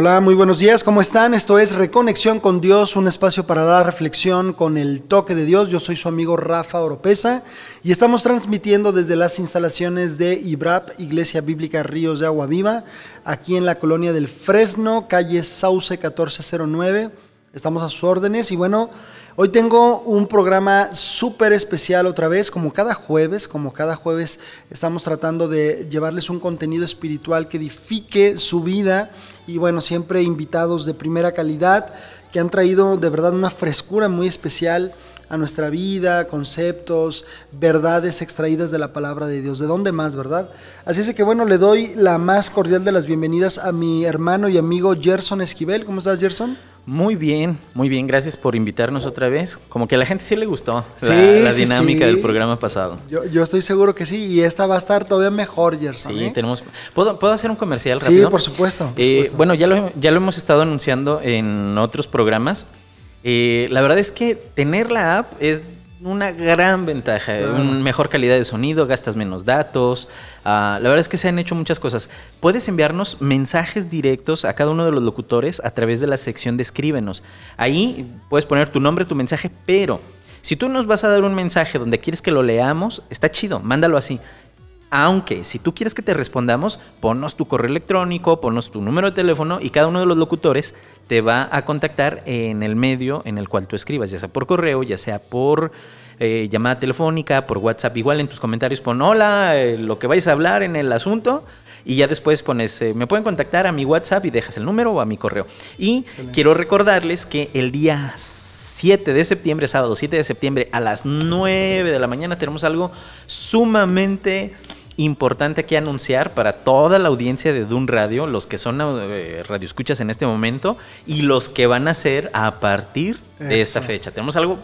Hola, muy buenos días, ¿cómo están? Esto es Reconexión con Dios, un espacio para la reflexión con el toque de Dios. Yo soy su amigo Rafa Oropesa y estamos transmitiendo desde las instalaciones de IBRAP, Iglesia Bíblica Ríos de Agua Viva, aquí en la colonia del Fresno, calle Sauce 1409. Estamos a sus órdenes y bueno, Hoy tengo un programa súper especial otra vez, como cada jueves, como cada jueves estamos tratando de llevarles un contenido espiritual que edifique su vida y bueno, siempre invitados de primera calidad que han traído de verdad una frescura muy especial a nuestra vida, conceptos, verdades extraídas de la palabra de Dios. ¿De dónde más, verdad? Así es que bueno, le doy la más cordial de las bienvenidas a mi hermano y amigo Gerson Esquivel. ¿Cómo estás, Gerson? Muy bien, muy bien, gracias por invitarnos otra vez. Como que a la gente sí le gustó la, dinámica del programa pasado. Yo, estoy seguro que sí, y esta va a estar todavía mejor, Gerson. Sí, ¿eh? tenemos. ¿Puedo, ¿Puedo, hacer un comercial rápido? Sí, por supuesto. Eh, bueno, ya lo, ya lo hemos estado anunciando en otros programas. Eh, la verdad es que tener la app es una gran ventaja, una mejor calidad de sonido, gastas menos datos. Ah, la verdad es que se han hecho muchas cosas. Puedes enviarnos mensajes directos a cada uno de los locutores a través de la sección de escríbenos. Ahí puedes poner tu nombre, tu mensaje, pero si tú nos vas a dar un mensaje donde quieres que lo leamos, está chido, mándalo así. Aunque si tú quieres que te respondamos, ponnos tu correo electrónico, ponnos tu número de teléfono y cada uno de los locutores te va a contactar en el medio en el cual tú escribas, ya sea por correo, ya sea por eh, llamada telefónica, por WhatsApp. Igual en tus comentarios pon hola, eh, lo que vais a hablar en el asunto. Y ya después pones, eh, me pueden contactar a mi WhatsApp y dejas el número o a mi correo. Y quiero recordarles que el día 7 de septiembre, sábado 7 de septiembre, a las 9 de la mañana, tenemos algo sumamente importante que anunciar para toda la audiencia de Dun Radio, los que son eh, radioescuchas en este momento y los que van a ser a partir de esta fecha. Tenemos algo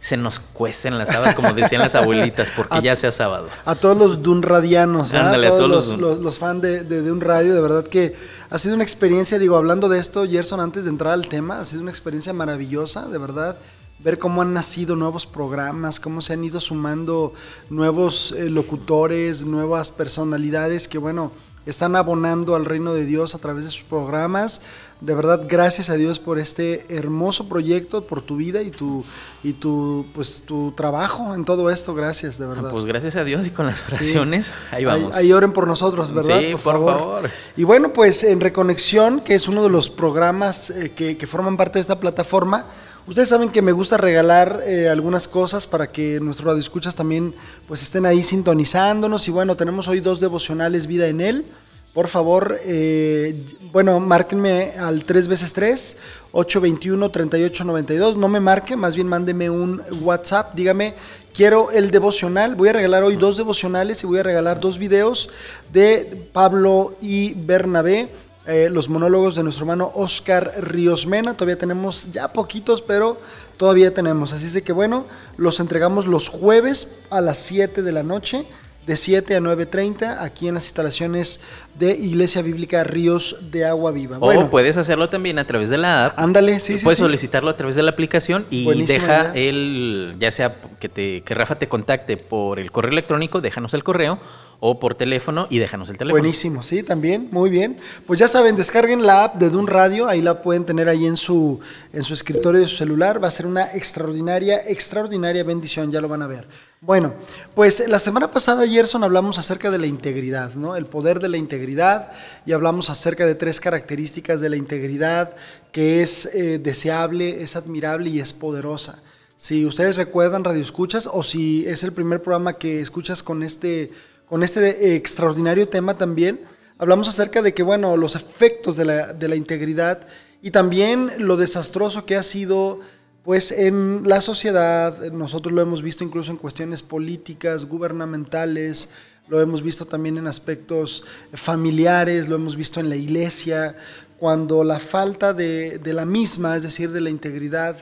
se nos cuecen las habas, como decían las abuelitas, porque ya sea sábado. A todos los Dunradianos, Ándale, a todos, los, los, fans de, de, Dun Radio, de verdad que ha sido una experiencia, digo, hablando de esto, Gerson, antes de entrar al tema, ha sido una experiencia maravillosa, de verdad ver cómo han nacido nuevos programas, cómo se han ido sumando nuevos eh, locutores, nuevas personalidades que, bueno, están abonando al reino de Dios a través de sus programas. De verdad, gracias a Dios por este hermoso proyecto, por tu vida y tu y tu pues tu trabajo en todo esto. Gracias, de verdad. Pues gracias a Dios y con las oraciones, ahí vamos. Ahí, oren por nosotros, ¿verdad? Sí, por, favor. Y bueno, pues en Reconexión, que es uno de los programas eh, que, que forman parte de esta plataforma, Ustedes saben que me gusta regalar eh, algunas cosas para que nuestros radioescuchas también pues estén ahí sintonizándonos. Y bueno, tenemos hoy dos devocionales Vida en Él. Por favor, eh, bueno, márquenme al 3 veces 3 821 3892. No me marque, más bien mándeme un WhatsApp. Dígame, quiero el devocional. Voy a regalar hoy dos devocionales y voy a regalar dos videos de Pablo y Bernabé eh, los monólogos de nuestro hermano Oscar Ríos Mena. Todavía tenemos ya poquitos, pero todavía tenemos. Así es de que bueno, los entregamos los jueves a las 7 de la noche de 7 a 9.30 aquí en las instalaciones de Iglesia Bíblica Ríos de Agua Viva. O puedes hacerlo también a través de la app. Ándale, sí, sí. Puedes solicitarlo a través de la aplicación y deja el, ya sea que, te, que Rafa te contacte por el correo electrónico, déjanos el correo o por teléfono y déjanos el teléfono. Buenísimo, sí, también, muy bien. Pues ya saben, descarguen la app de Dun Radio, ahí la pueden tener ahí en su, en su escritorio de su celular, va a ser una extraordinaria, extraordinaria bendición, ya lo van a ver. Bueno, pues la semana pasada, Gerson, hablamos acerca de la integridad, ¿no? El poder de la integridad y hablamos acerca de tres características de la integridad que es eh, deseable, es admirable y es poderosa. Si ustedes recuerdan Radio Escuchas o si es el primer programa que escuchas con este con este extraordinario tema también. Hablamos acerca de que, bueno, los efectos de la, de la integridad y también lo desastroso que ha sido pues en la sociedad, nosotros lo hemos visto incluso en cuestiones políticas, gubernamentales, lo hemos visto también en aspectos familiares, lo hemos visto en la iglesia, cuando la falta de, de la misma, es decir, de la integridad,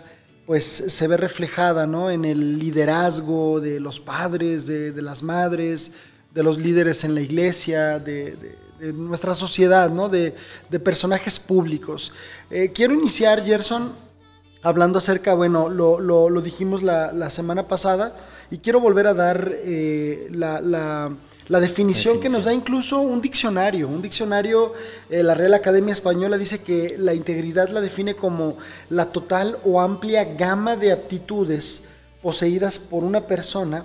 pues se ve reflejada ¿no? en el liderazgo de los padres, de, de las madres, de los líderes en la iglesia, de, nuestra sociedad, ¿no? de, personajes públicos. Eh, quiero iniciar, Gerson, hablando acerca, bueno, lo, dijimos la, semana pasada, y quiero volver a dar eh, la, la, la, definición que nos da incluso un diccionario. Un diccionario, eh, la Real Academia Española dice que la integridad la define como la total o amplia gama de aptitudes poseídas por una persona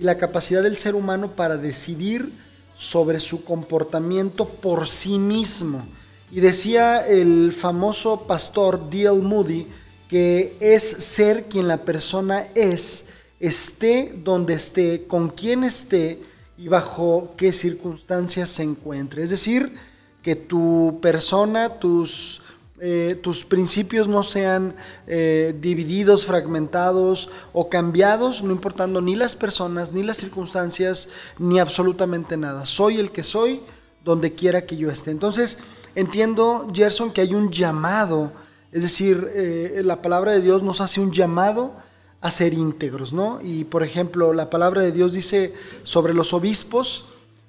y la capacidad del ser humano para decidir sobre su comportamiento por sí mismo. Y decía el famoso pastor D.L. Moody que es ser quien la persona es, esté donde esté, con quien esté y bajo qué circunstancias se encuentre. Es decir, que tu persona, tus eh, tus principios no sean eh, divididos, fragmentados o cambiados, no importando ni las personas, ni las circunstancias, ni absolutamente nada. Soy el que soy donde quiera que yo esté. Entonces, entiendo, Gerson, que hay un llamado, es decir, eh, la palabra de Dios nos hace un llamado a ser íntegros, ¿no? Y por ejemplo, la palabra de Dios dice sobre los obispos,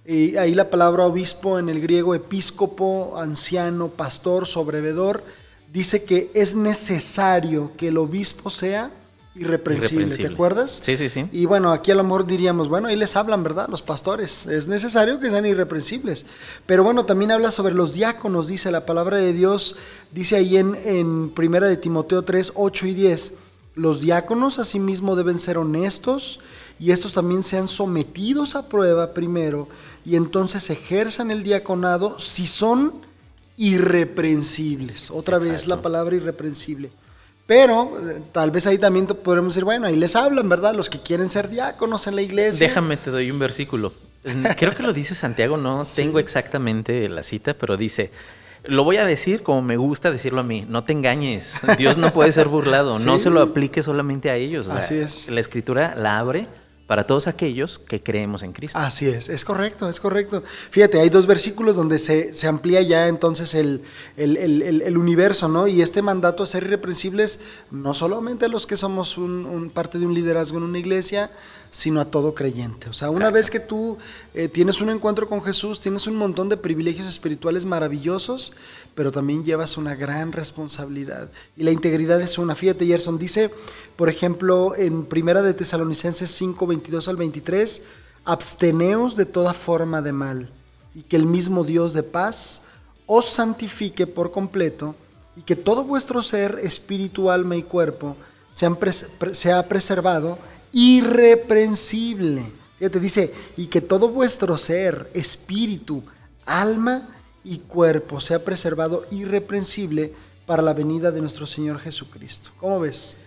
y ahí la palabra obispo en el griego episcopo, anciano, pastor, sobrevedor, dice que es necesario que el obispo sea irreprensible, ¿te acuerdas? Sí, sí, sí. Y bueno, aquí a lo mejor diríamos, bueno, ahí les hablan, ¿verdad? Los pastores, es necesario que sean irreprensibles. Pero bueno, también habla sobre los diáconos, dice la palabra de Dios, dice ahí en, en Primera de Timoteo 3, 8 y 10, los diáconos asimismo deben ser honestos y estos también sean sometidos a prueba primero y entonces ejerzan el diaconado si son irreprensibles. Otra vez la palabra irreprensible. Pero eh, tal vez ahí también podremos decir, bueno, ahí les hablan, ¿verdad? Los que quieren ser diáconos en la iglesia. Déjame, te doy un versículo. Creo que lo dice Santiago, no tengo exactamente la cita, pero dice, lo voy a decir como me gusta decirlo a mí, no te engañes, Dios no puede ser burlado, no se lo aplique solamente a ellos. Así es. La escritura la abre para todos aquellos que creemos en Cristo. Así es, es correcto, es correcto. Fíjate, hay dos versículos donde se, se amplía ya entonces el, el, universo, ¿no? Y este mandato a ser irreprensibles, no solamente a los que somos un, parte de un liderazgo en una iglesia, sino a todo creyente. O sea, una vez que tú eh, tienes un encuentro con Jesús, tienes un montón de privilegios espirituales maravillosos, pero también llevas una gran responsabilidad. Y la integridad es una. Fíjate, Gerson dice por ejemplo, en Primera de Tesalonicenses 5, 22 al 23, absteneos de toda forma de mal, y que el mismo Dios de paz os santifique por completo, y que todo vuestro ser, espíritu, alma y cuerpo, sea preservado irreprensible. te dice, y que todo vuestro ser, espíritu, alma y cuerpo sea preservado irreprensible para la venida de nuestro Señor Jesucristo. ¿Cómo ves?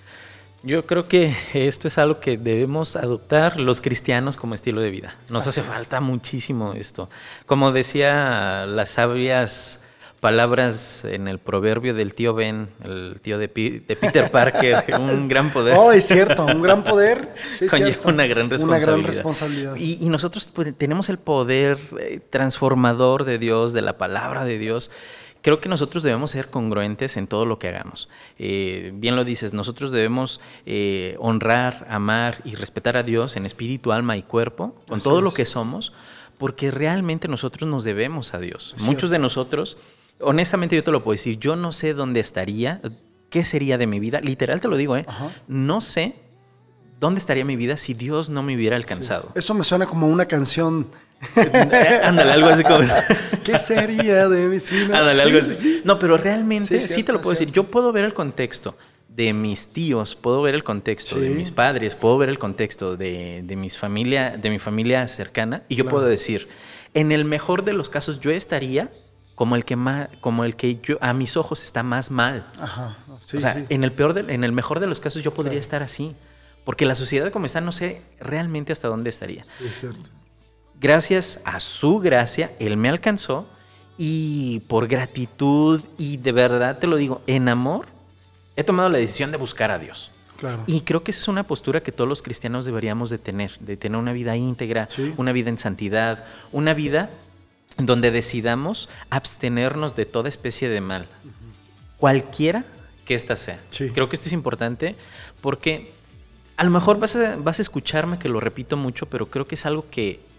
Yo creo que esto es algo que debemos adoptar los cristianos como estilo de vida. Nos hace falta muchísimo esto. Como decía las sabias palabras en el proverbio del tío Ben, el tío de, Peter Parker, un gran poder. Oh, es cierto, un gran poder. Sí, una gran responsabilidad. Y, nosotros pues, tenemos el poder eh, transformador de Dios, de la palabra de Dios creo que nosotros debemos ser congruentes en todo lo que hagamos. Eh, bien lo dices, nosotros debemos eh, honrar, amar y respetar a Dios en espíritu, alma y cuerpo, con todo lo que somos, porque realmente nosotros nos debemos a Dios. Muchos de nosotros, honestamente yo te lo puedo decir, yo no sé dónde estaría, qué sería de mi vida, literal te lo digo, ¿eh? No sé ¿dónde estaría mi vida si Dios no me hubiera alcanzado? Eso me suena como una canción. Ándale, algo así como. ¿Qué sería de mi? Ándale, algo así. No, pero realmente sí, te lo puedo decir. Yo puedo ver el contexto de mis tíos, puedo ver el contexto de mis padres, puedo ver el contexto de, de, mis familia, de mi familia cercana y yo puedo decir, en el mejor de los casos yo estaría como el que más, como el que yo a mis ojos está más mal. Ajá. Sí, o sea, en el peor, en el mejor de los casos yo podría estar así. Porque la sociedad como está, no sé realmente hasta dónde estaría. Sí, es cierto. Gracias a su gracia, Él me alcanzó y por gratitud y de verdad te lo digo, en amor, he tomado la decisión de buscar a Dios. Claro. Y creo que esa es una postura que todos los cristianos deberíamos de tener, de tener una vida íntegra, una vida en santidad, una vida donde decidamos abstenernos de toda especie de mal, cualquiera que ésta sea. Creo que esto es importante porque a lo mejor vas a, vas a escucharme que lo repito mucho, pero creo que es algo que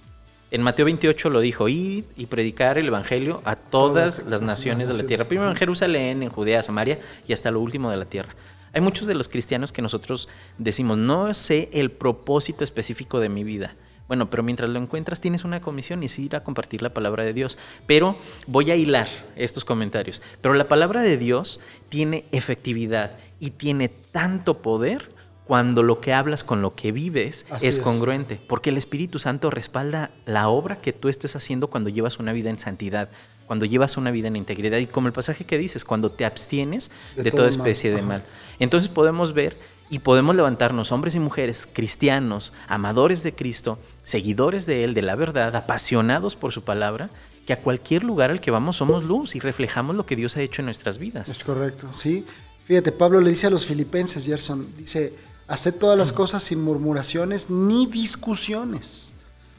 en Mateo 28 lo dijo, ir y predicar el Evangelio a todas las naciones de la tierra. Primero en Jerusalén, en Judea, Samaria y hasta lo último de la tierra. Hay muchos de los cristianos que nosotros decimos, no sé el propósito específico de mi vida. Bueno, pero mientras lo encuentras tienes una comisión y es ir a compartir la palabra de Dios. Pero voy a hilar estos comentarios. Pero la palabra de Dios tiene efectividad y tiene tanto poder cuando lo que hablas con lo que vives es, congruente, porque el Espíritu Santo respalda la obra que tú estés haciendo cuando llevas una vida en santidad, cuando llevas una vida en integridad y como el pasaje que dices, cuando te abstienes de, toda especie de mal. Entonces podemos ver y podemos levantarnos, hombres y mujeres, cristianos, amadores de Cristo, seguidores de Él, de la verdad, apasionados por su palabra, que a cualquier lugar al que vamos somos luz y reflejamos lo que Dios ha hecho en nuestras vidas. Es correcto, sí. Fíjate, Pablo le dice a los filipenses, Gerson, dice, haced todas las cosas sin murmuraciones ni discusiones,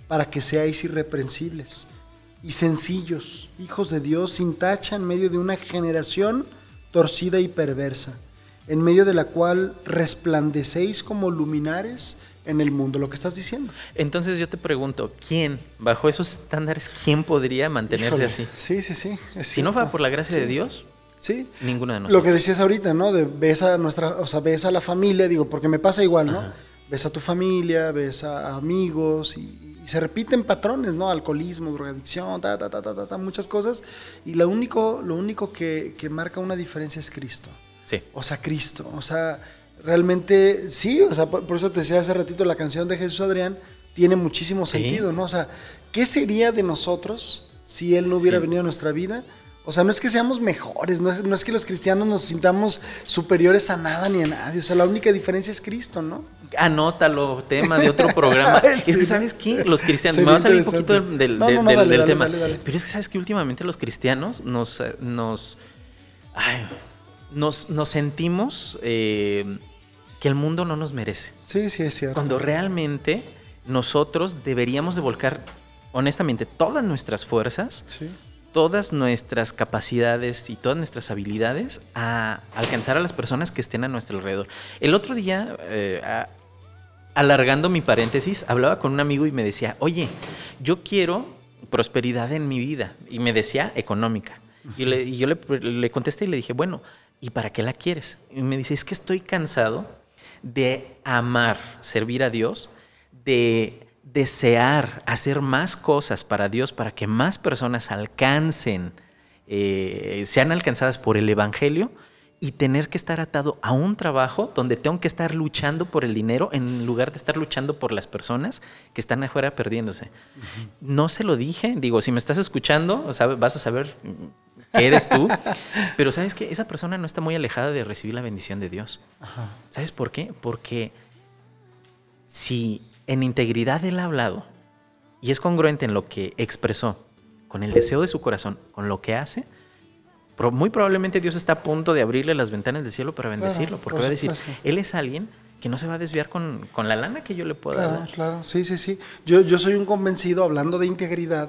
para que seáis irreprensibles y sencillos, hijos de Dios, sin tacha en medio de una generación torcida y perversa, en medio de la cual resplandecéis como luminares en el mundo, lo que estás diciendo. Entonces yo te pregunto, ¿quién, bajo esos estándares, quién podría mantenerse así? Sí, sí, sí. Si no fuera por la gracia de Dios, Sí. Ninguno de nosotros. Lo que decías ahorita, ¿no? De ves a nuestra, o sea, ves a la familia, digo, porque me pasa igual, ¿no? Ves a tu familia, ves a amigos y, se repiten patrones, ¿no? Alcoholismo, drogadicción, ta, ta, ta, ta, ta, muchas cosas. Y lo único, lo único que, que marca una diferencia es Cristo. Sí. O sea, Cristo. O sea, realmente, sí, o sea, por, eso te decía hace ratito la canción de Jesús Adrián tiene muchísimo sentido, ¿no? O sea, ¿qué sería de nosotros si Él no hubiera venido a nuestra vida? O sea, no es que seamos mejores, no es, que los cristianos nos sintamos superiores a nada ni a nadie. O sea, la única diferencia es Cristo, ¿no? Anótalo, tema de otro programa. Es que, ¿sabes qué? Los cristianos, me va a salir un poquito del, tema. Pero es que, ¿sabes que Últimamente los cristianos nos, nos, nos, sentimos eh, que el mundo no nos merece. Sí, sí, es cierto. Cuando realmente nosotros deberíamos de volcar, honestamente, todas nuestras fuerzas sí todas nuestras capacidades y todas nuestras habilidades a alcanzar a las personas que estén a nuestro alrededor. El otro día, eh, alargando mi paréntesis, hablaba con un amigo y me decía, oye, yo quiero prosperidad en mi vida. Y me decía económica. Y, yo le, le, contesté y le dije, bueno, ¿y para qué la quieres? Y me dice, es que estoy cansado de amar, servir a Dios, de desear hacer más cosas para Dios, para que más personas alcancen, eh, sean alcanzadas por el Evangelio y tener que estar atado a un trabajo donde tengo que estar luchando por el dinero en lugar de estar luchando por las personas que están afuera perdiéndose. No se lo dije, digo, si me estás escuchando, vas a saber que eres tú, pero sabes que esa persona no está muy alejada de recibir la bendición de Dios. ¿Sabes por qué? Porque si en integridad él ha hablado y es congruente en lo que expresó, con el deseo de su corazón, con lo que hace, muy probablemente Dios está a punto de abrirle las ventanas del cielo para bendecirlo, porque va a decir, Él es alguien que no se va a desviar con, la lana que yo le pueda claro, dar. Claro, sí, sí, sí. Yo, yo soy un convencido, hablando de integridad,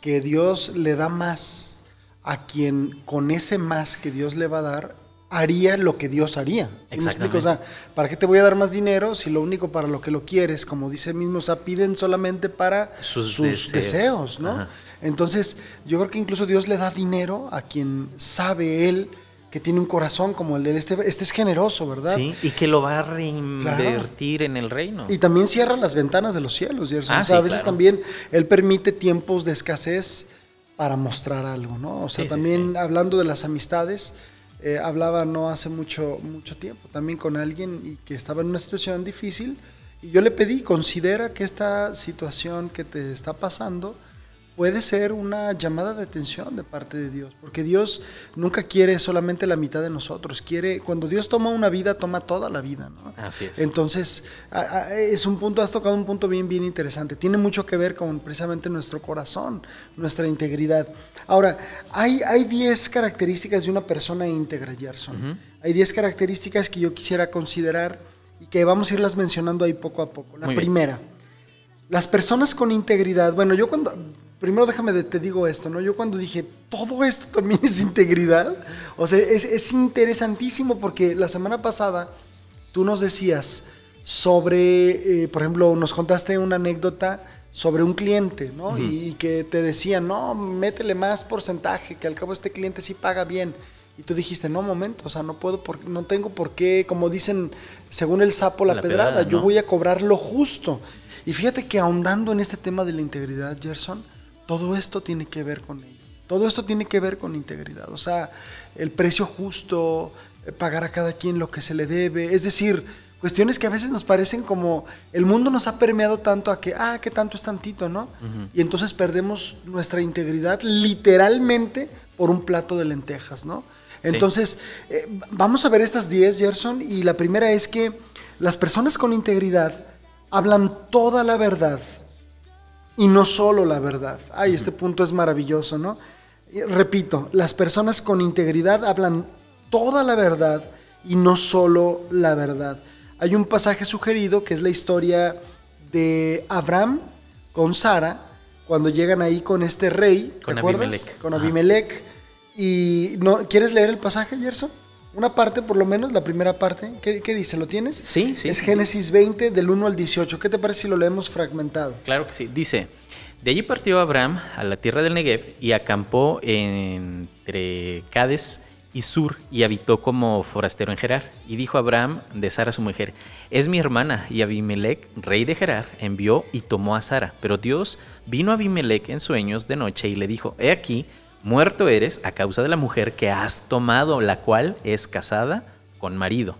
que Dios le da más a quien con ese más que Dios le va a dar haría lo que Dios haría. Exactamente. O sea, ¿para qué te voy a dar más dinero si lo único para lo que lo quieres, como dice mismo, o sea, piden solamente para sus, deseos. ¿no? Entonces, yo creo que incluso Dios le da dinero a quien sabe él que tiene un corazón como el de este, este es generoso, ¿verdad? Sí, y que lo va a reinvertir en el reino. Y también cierra las ventanas de los cielos, ah, o sea, a veces también él permite tiempos de escasez para mostrar algo, ¿no? O sea, también hablando de las amistades, eh, hablaba no hace mucho, mucho tiempo también con alguien y que estaba en una situación difícil y yo le pedí, considera que esta situación que te está pasando puede ser una llamada de atención de parte de Dios, porque Dios nunca quiere solamente la mitad de nosotros, quiere, cuando Dios toma una vida, toma toda la vida, ¿no? Así es. Entonces, es un punto, has tocado un punto bien, bien interesante, tiene mucho que ver con precisamente nuestro corazón, nuestra integridad. Ahora, hay 10 características de una persona íntegra, Gerson. Hay 10 características que yo quisiera considerar y que vamos a irlas mencionando ahí poco a poco. La primera, las personas con integridad, bueno, yo cuando primero déjame de, te digo esto, ¿no? Yo cuando dije, todo esto también es integridad, o sea, es, interesantísimo porque la semana pasada tú nos decías sobre, eh, por ejemplo, nos contaste una anécdota sobre un cliente, ¿no? y, que te decían, no, métele más porcentaje, que al cabo este cliente sí paga bien. Y tú dijiste, no, momento, o sea, no puedo, por, no tengo por qué, como dicen, según el sapo, la, pedrada, yo voy a cobrar lo justo. Y fíjate que ahondando en este tema de la integridad, Gerson, todo esto tiene que ver con ello. Todo esto tiene que ver con integridad. O sea, el precio justo, eh, pagar a cada quien lo que se le debe. Es decir, cuestiones que a veces nos parecen como el mundo nos ha permeado tanto a que, ah, que tanto es tantito, ¿no? Y entonces perdemos nuestra integridad literalmente por un plato de lentejas, ¿no? Entonces, eh, vamos a ver estas 10, Gerson, y la primera es que las personas con integridad hablan toda la verdad y no solo la verdad. Ay, este punto es maravilloso, ¿no? repito, las personas con integridad hablan toda la verdad y no solo la verdad. Hay un pasaje sugerido que es la historia de Abraham con Sara, cuando llegan ahí con este rey, con Abimelech. Con Abimelech y no, ¿quieres leer el pasaje, Gerson? Una parte, por lo menos, la primera parte. ¿Qué, dice? ¿Lo tienes? Sí, sí. Es Génesis 20, del 1 al 18. ¿Qué te parece si lo leemos fragmentado? Claro que sí. Dice, de allí partió Abraham a la tierra del Negev y acampó entre Cades y Sur y habitó como forastero en Gerar. Y dijo Abraham de Sara su mujer, es mi hermana. Y Abimelech, rey de Gerar, envió y tomó a Sara. Pero Dios vino a Abimelech en sueños de noche y le dijo, he aquí, muerto eres a causa de la mujer que has tomado, la cual es casada con marido.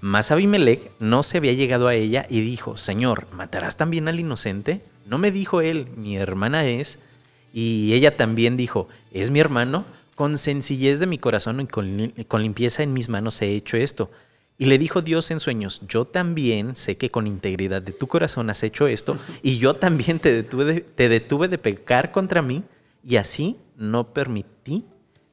Mas Abimelech no se había llegado a ella y dijo, Señor, ¿matarás también al inocente? No me dijo él, mi hermana es. Y ella también dijo, es mi hermano. Con sencillez de mi corazón y con, limpieza en mis manos he hecho esto. Y le dijo Dios en sueños, yo también sé que con integridad de tu corazón has hecho esto, y yo también te detuve de pecar contra mí, y así no permití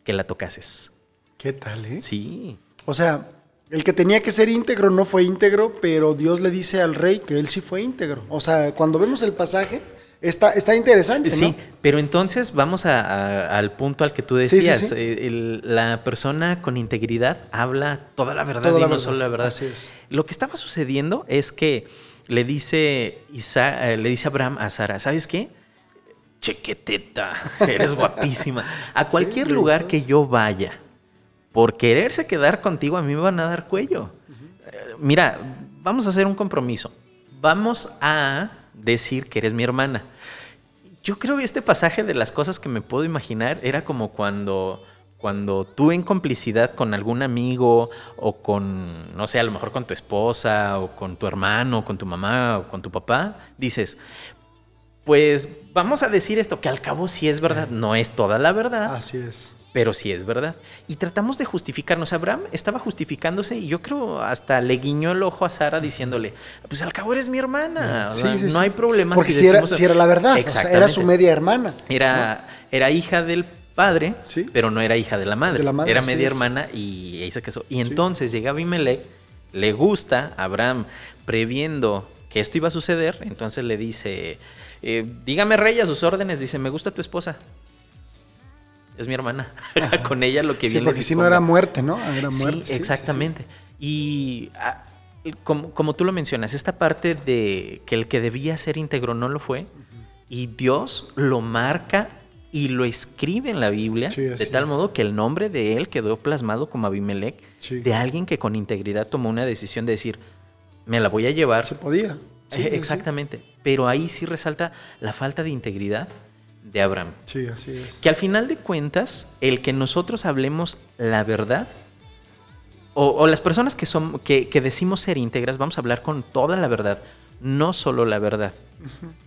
que la tocases. ¿Qué tal, eh? Sí. O sea, el que tenía que ser íntegro no fue íntegro, pero Dios le dice al rey que él sí fue íntegro. O sea, cuando vemos el pasaje, está, está interesante. ¿no? Sí, pero entonces vamos al punto al que tú decías. Eh, la persona con integridad habla toda la verdad y no solo la verdad. Así es. Lo que estaba sucediendo es que le dice, Isa, eh, le dice Abraham a Sara, ¿sabes qué? Chequeteta, eres guapísima. A cualquier lugar que yo vaya, por quererse quedar contigo, a mí me van a dar cuello. Eh, mira, vamos a hacer un compromiso. Vamos a decir que eres mi hermana. Yo creo que este pasaje de las cosas que me puedo imaginar era como cuando cuando tú en complicidad con algún amigo o con, no sé, a lo mejor con tu esposa o con tu hermano, o con tu mamá o con tu papá, dices, pues vamos a decir esto, que al cabo sí es verdad, no es toda la verdad. Así es. Pero sí es verdad. Y tratamos de justificarnos. Abraham estaba justificándose y yo creo hasta le guiñó el ojo a Sara diciéndole, pues al cabo eres mi hermana. no hay problema Porque si, era, la verdad, era su media hermana. Era, era hija del padre, pero no era hija de la madre. era media hermana y ahí se casó. Y entonces llega Abimelech, le gusta, Abraham previendo que esto iba a suceder, entonces le dice eh, dígame, rey, a sus órdenes. Dice, me gusta tu esposa. Es mi hermana. Con ella lo que viene. Sí, porque si no era muerte, ¿no? Era muerte. Sí, exactamente. y ah, como, tú lo mencionas, esta parte de que el que debía ser íntegro no lo fue. Y Dios lo marca y lo escribe en la Biblia de tal modo que el nombre de él quedó plasmado como Abimelech, de alguien que con integridad tomó una decisión de decir, me la voy a llevar. Se podía. Exactamente. Pero ahí sí resalta la falta de integridad de Abraham. Sí, así es. Que al final de cuentas, el que nosotros hablemos la verdad, o, las personas que, son, que, decimos ser íntegras, vamos a hablar con toda la verdad, no solo la verdad.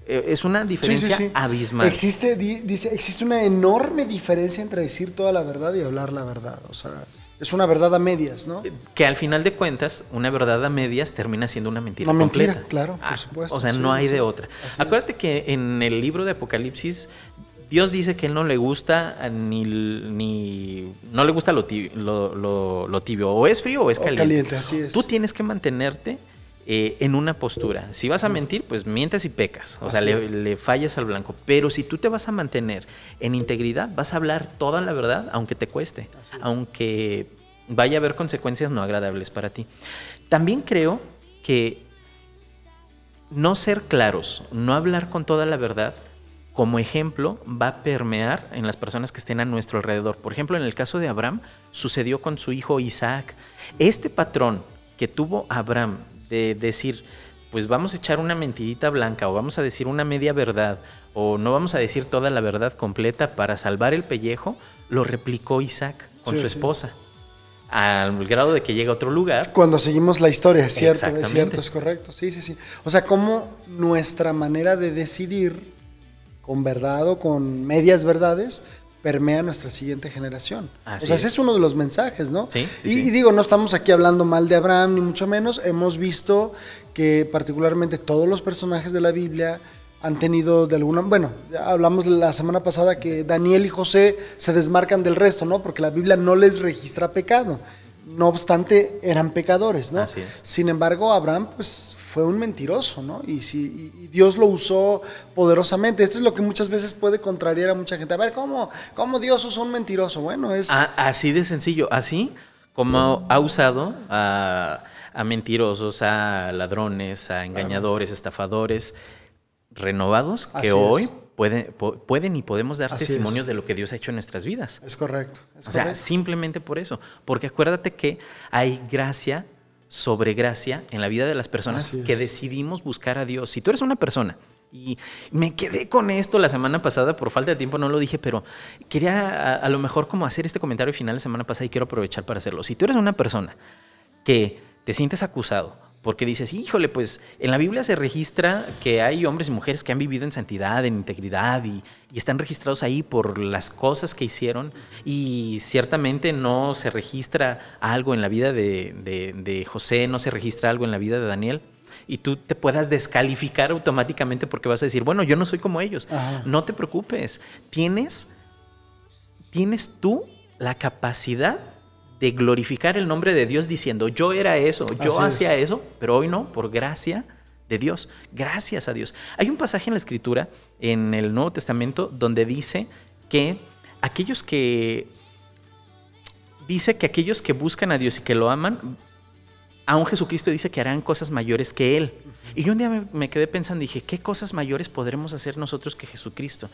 Eh, es una diferencia abismal. Existe, dice, existe una enorme diferencia entre decir toda la verdad y hablar la verdad. O sea, es una verdad a medias, ¿no? Que al final de cuentas, una verdad a medias termina siendo una mentira. Una mentira, claro, por ah, supuesto. O sea, no hay de otra. Acuérdate que en el libro de Apocalipsis, Dios dice que él no le gusta ni, ni no le gusta lo tibio, lo, tibio, o es frío o es caliente. caliente así es. Tú tienes que mantenerte eh, en una postura. Si vas a mentir, pues mientes y pecas. O sea, le, le, fallas al blanco. Pero si tú te vas a mantener en integridad, vas a hablar toda la verdad, aunque te cueste. Aunque vaya a haber consecuencias no agradables para ti. También creo que no ser claros, no hablar con toda la verdad, como ejemplo va a permear en las personas que estén a nuestro alrededor. Por ejemplo, en el caso de Abraham, sucedió con su hijo Isaac. Este patrón que tuvo Abraham de decir, pues vamos a echar una mentirita blanca o vamos a decir una media verdad o no vamos a decir toda la verdad completa para salvar el pellejo, lo replicó Isaac con su esposa. Al grado de que llega a otro lugar. Cuando seguimos la historia, es cierto, es cierto, es correcto. Sí, sí, sí. O sea, como nuestra manera de decidir con verdad o con medias verdades, permea nuestra siguiente generación. o sea, ese es uno de los mensajes, ¿no? Sí, sí, y, digo, no estamos aquí hablando mal de Abraham, ni mucho menos. Hemos visto que particularmente todos los personajes de la Biblia han tenido de alguna... Bueno, hablamos la semana pasada que Daniel y José se desmarcan del resto, ¿no? Porque la Biblia no les registra pecado. No obstante, eran pecadores, ¿no? Así es. Sin embargo, Abraham, pues fue un mentiroso, ¿no? Y, si, Dios lo usó poderosamente. Esto es lo que muchas veces puede contrariar a mucha gente. A ver, ¿cómo, cómo Dios usó un mentiroso? Bueno, es... así de sencillo, así como ha usado a, mentirosos, a ladrones, a engañadores, estafadores, renovados, que hoy pueden, pueden y podemos dar testimonio de lo que Dios ha hecho en nuestras vidas. Es correcto. o sea, simplemente por eso. Porque acuérdate que hay gracia sobre gracia en la vida de las personas que decidimos buscar a Dios. Si tú eres una persona, y me quedé con esto la semana pasada, por falta de tiempo no lo dije, pero quería a, lo mejor como hacer este comentario final la semana pasada y quiero aprovechar para hacerlo. Si tú eres una persona que te sientes acusado porque dices, híjole, pues en la Biblia se registra que hay hombres y mujeres que han vivido en santidad, en integridad y, están registrados ahí por las cosas que hicieron y ciertamente no se registra algo en la vida de, José, no se registra algo en la vida de Daniel y tú te puedas descalificar automáticamente porque vas a decir, bueno, yo no soy como ellos. No te preocupes, tienes, tienes tú la capacidad de glorificar el nombre de Dios diciendo, yo era eso, yo hacía eso, pero hoy no, por gracia de Dios, gracias a Dios. Hay un pasaje en la escritura, en el Nuevo Testamento, donde dice que aquellos que, dice que aquellos que buscan a Dios y que lo aman, aún Jesucristo dice que harán cosas mayores que Él. Y yo un día me, quedé pensando, dije, ¿qué cosas mayores podremos hacer nosotros que Jesucristo?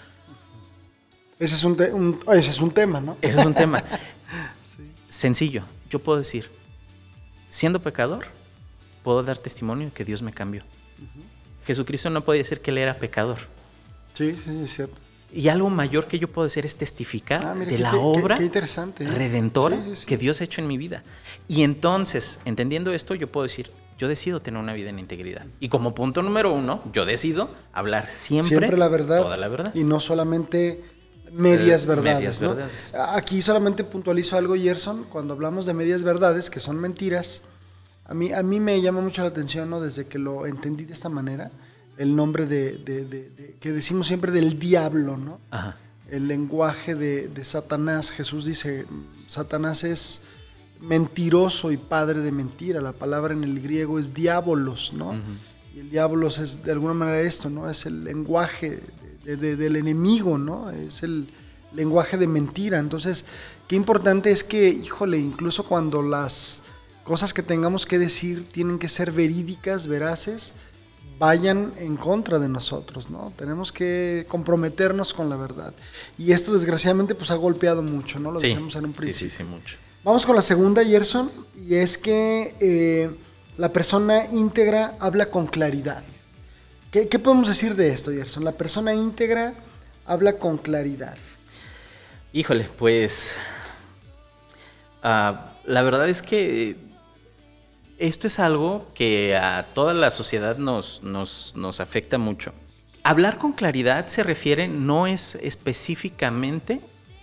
Ese es un, ese es un tema, ¿no? Ese es un tema. sencillo, yo puedo decir, siendo pecador, puedo dar testimonio de que Dios me cambió. Jesucristo no puede decir que él era pecador. Sí, sí, es cierto. Y algo mayor que yo puedo hacer es testificar ah, de la obra interesante, ¿eh? redentora que Dios ha hecho en mi vida. Y entonces, entendiendo esto, yo puedo decir, yo decido tener una vida en integridad. Y como punto número uno, yo decido hablar siempre, siempre la verdad, toda la verdad. Y no solamente medias verdades. Aquí solamente puntualizo algo, Gerson, cuando hablamos de medias verdades, que son mentiras, a mí, a mí me llama mucho la atención, ¿no? desde que lo entendí de esta manera, el nombre de, que decimos siempre del diablo, ¿no? El lenguaje de, Satanás. Jesús dice, Satanás es mentiroso y padre de mentira. La palabra en el griego es diabolos, ¿no? Y el diabolos es de alguna manera esto, ¿no? Es el lenguaje del enemigo, ¿no? Es el lenguaje de mentira. Entonces, qué importante es que, híjole, incluso cuando las cosas que tengamos que decir tienen que ser verídicas, veraces, vayan en contra de nosotros, ¿no? Tenemos que comprometernos con la verdad. Y esto desgraciadamente pues ha golpeado mucho, ¿no? Lo decíamos en un principio. Sí, sí, sí, mucho. Vamos con la segunda, Gerson, y es que eh, la persona íntegra habla con claridad. ¿Qué, podemos decir de esto, Gerson? La persona íntegra habla con claridad. Híjole, pues ah, la verdad es que esto es algo que a toda la sociedad nos, nos, nos afecta mucho. Hablar con claridad se refiere, no es específicamente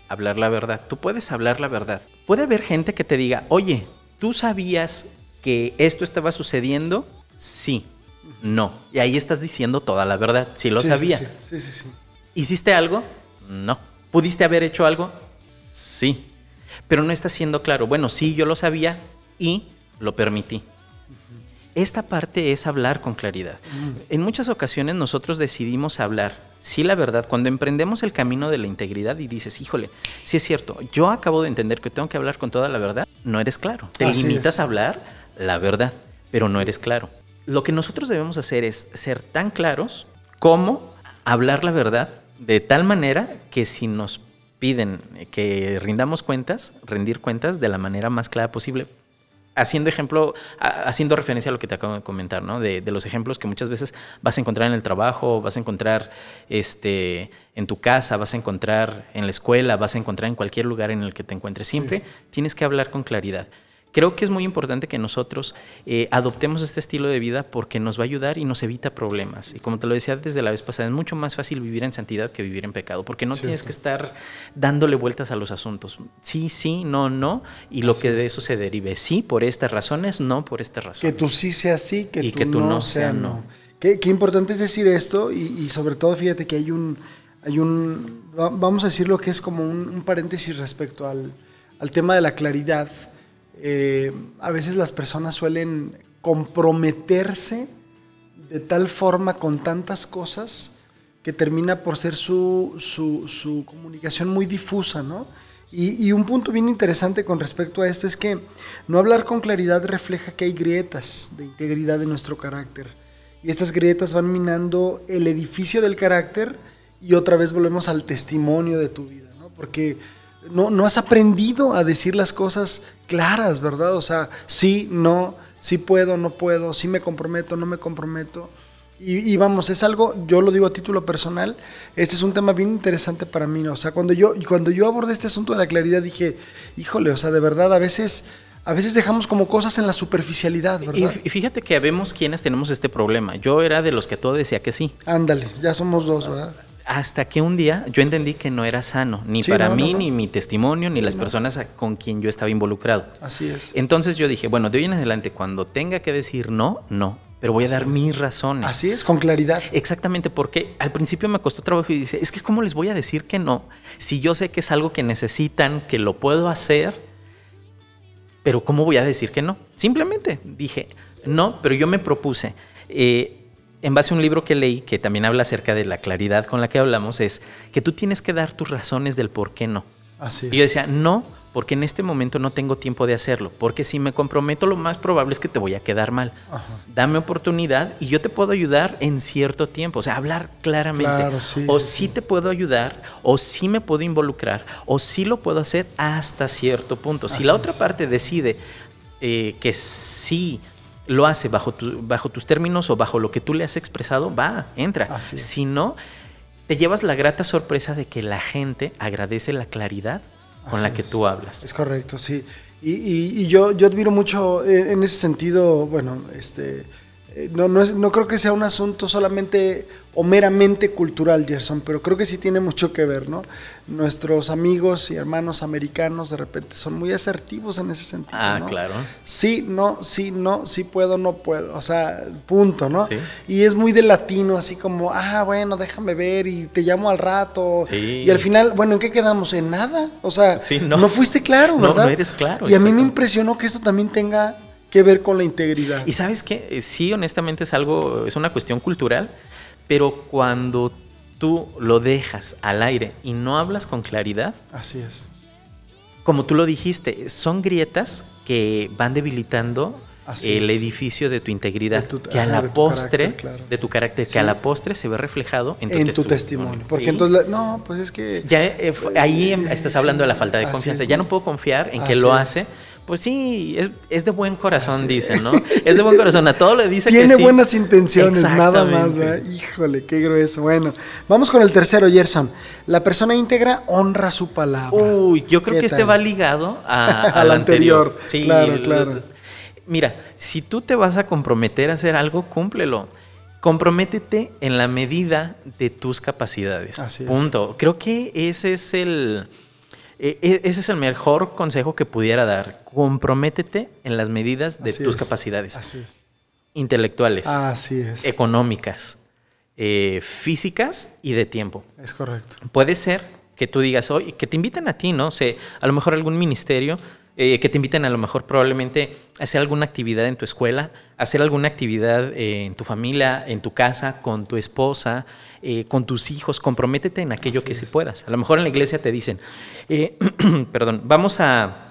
hablar la verdad. Tú puedes hablar la verdad. Puede haber gente que te diga, oye, ¿tú sabías que esto estaba sucediendo? Sí no. Y ahí estás diciendo toda la verdad. Si lo sabía. Sí sí. sí, ¿Hiciste algo? No. ¿Pudiste haber hecho algo? Sí. Pero no estás siendo claro. Bueno, sí, yo lo sabía y lo permití. Esta parte es hablar con claridad. En muchas ocasiones nosotros decidimos hablar, sí, la verdad, cuando emprendemos el camino de la integridad y dices, híjole, sí es cierto, yo acabo de entender que tengo que hablar con toda la verdad, no eres claro. Te limitas a hablar la verdad, pero no eres claro. Lo que nosotros debemos hacer es ser tan claros como hablar la verdad de tal manera que si nos piden que rindamos cuentas, rendir cuentas de la manera más clara posible, haciendo ejemplo, haciendo referencia a lo que te acabo de comentar, ¿no? De, los ejemplos que muchas veces vas a encontrar en el trabajo, vas a encontrar este, en tu casa, vas a encontrar en la escuela, vas a encontrar en cualquier lugar en el que te encuentres. Siempre tienes que hablar con claridad. Creo que es muy importante que nosotros eh, adoptemos este estilo de vida porque nos va a ayudar y nos evita problemas. Y como te lo decía desde la vez pasada, es mucho más fácil vivir en santidad que vivir en pecado, porque no tienes que estar dándole vueltas a los asuntos. Sí, sí, no, no, y lo que de eso se derive. Sí, por estas razones, no por estas razones. Que tú sí sea sí, que, tú, que tú no, sea no. Qué, importante es decir esto y, sobre todo fíjate que hay un, hay un, vamos a decir lo que es como un, paréntesis respecto al, al tema de la claridad eh, a veces las personas suelen comprometerse de tal forma con tantas cosas que termina por ser su, su, comunicación muy difusa, ¿no? Y, y, un punto bien interesante con respecto a esto es que no hablar con claridad refleja que hay grietas de integridad de nuestro carácter. Y estas grietas van minando el edificio del carácter y otra vez volvemos al testimonio de tu vida, ¿no? Porque no, no has aprendido a decir las cosas claras, ¿verdad? O sea, sí, no, sí puedo, no puedo, sí me comprometo, no me comprometo. Y, vamos, es algo, yo lo digo a título personal, este es un tema bien interesante para mí, ¿no? O sea, cuando yo, cuando yo abordé este asunto de la claridad dije, híjole, o sea, de verdad, a veces... A veces dejamos como cosas en la superficialidad, ¿verdad? Y, fíjate que vemos quienes tenemos este problema. Yo era de los que todo decía que sí. Ándale, ya somos dos, ¿verdad? Hasta que un día yo entendí que no era sano, ni para mí, ni mi testimonio, ni las personas con quien yo estaba involucrado. Así es. Entonces yo dije, bueno, de hoy en adelante, cuando tenga que decir no, no, pero voy a dar mis razones. Así es, con claridad. Exactamente, porque al principio me costó trabajo y dije, es que ¿cómo les voy a decir que no? Si yo sé que es algo que necesitan, que lo puedo hacer, pero ¿cómo voy a decir que no? Simplemente dije, no, pero yo me propuse. Eh, en base a un libro que leí, que también habla acerca de la claridad con la que hablamos, es que tú tienes que dar tus razones del por qué no. Así y yo decía, no, porque en este momento no tengo tiempo de hacerlo, porque si me comprometo lo más probable es que te voy a quedar mal. Dame oportunidad y yo te puedo ayudar en cierto tiempo, o sea, hablar claramente. o sí, te puedo ayudar, o sí me puedo involucrar, o sí lo puedo hacer hasta cierto punto. Si la otra parte decide eh, que sí lo hace bajo, bajo tus términos o bajo lo que tú le has expresado, va, entra. Si no, te llevas la grata sorpresa de que la gente agradece la claridad con la que tú hablas. Es correcto, sí. Y, yo, yo admiro mucho eh, en ese sentido, bueno, este, eh, no, no, no creo que sea un asunto solamente o meramente cultural, Gerson, pero creo que sí tiene mucho que ver, ¿no? Nuestros amigos y hermanos americanos de repente son muy asertivos en ese sentido. Ah, claro. Sí, no, sí, no, sí puedo, no puedo, o sea, punto, ¿no? Sí. Y es muy de latino, así como, ah, bueno, déjame ver y te llamo al rato. Sí. Y al final, bueno, ¿en qué quedamos? En nada, o sea, no. no. fuiste claro, ¿verdad? No, no eres claro. Y a mí me impresionó que esto también tenga que ver con la integridad. Y sabes qué, eh, sí, honestamente es algo, es una cuestión cultural pero cuando tú lo dejas al aire y no hablas con claridad. Así es. Como tú lo dijiste, son grietas que van debilitando el edificio de tu integridad, que a la postre, de tu carácter, que a la postre se ve reflejado en tu, en tu testimonio. Porque entonces, no, pues es que... Ya eh, ahí em, estás hablando de la falta de confianza. Ya no puedo confiar en que lo hace pues sí, es, de buen corazón, dicen, ¿no? Es de buen corazón, a todo le dice Tiene que sí. buenas intenciones, nada más, ¿verdad? Híjole, qué grueso. Bueno, vamos con el tercero, Gerson. La persona íntegra honra su palabra. Uy, yo creo que este va ligado a, al anterior. Sí, claro, claro. Mira, si tú te vas a comprometer a hacer algo, cúmplelo. Comprométete en la medida de tus capacidades. Así Punto. Creo que ese es el e, e, ese es el mejor consejo que pudiera dar. Comprométete en las medidas de tus capacidades. Intelectuales. Económicas. Eh, físicas y de tiempo. Es correcto. Puede ser que tú digas, hoy que te inviten a ti, ¿no? O sea, a lo mejor algún ministerio, eh, que te inviten a lo mejor probablemente a hacer alguna actividad en tu escuela, hacer alguna actividad eh, en tu familia, en tu casa, con tu esposa, eh, con tus hijos, comprométete en aquello que sí puedas. A lo mejor en la iglesia te dicen, eh, perdón, vamos a,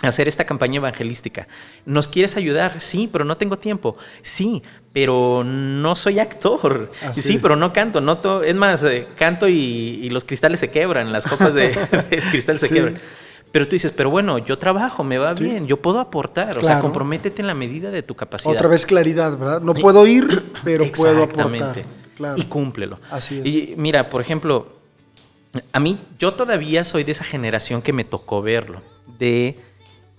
hacer esta campaña evangelística. ¿Nos quieres ayudar? Sí, pero no tengo tiempo. Sí, pero no soy actor. Sí, pero no canto. No es más, eh, canto y, los cristales se quebran, las copas de, cristal se quebran. Pero tú dices, pero bueno, yo trabajo, me va bien, yo puedo aportar. O sea, comprométete en la medida de tu capacidad. Otra vez claridad, ¿verdad? No puedo ir, pero puedo aportar. Y cúmplelo. Así es. Y mira, por ejemplo, a mí, yo todavía soy de esa generación que me tocó verlo. De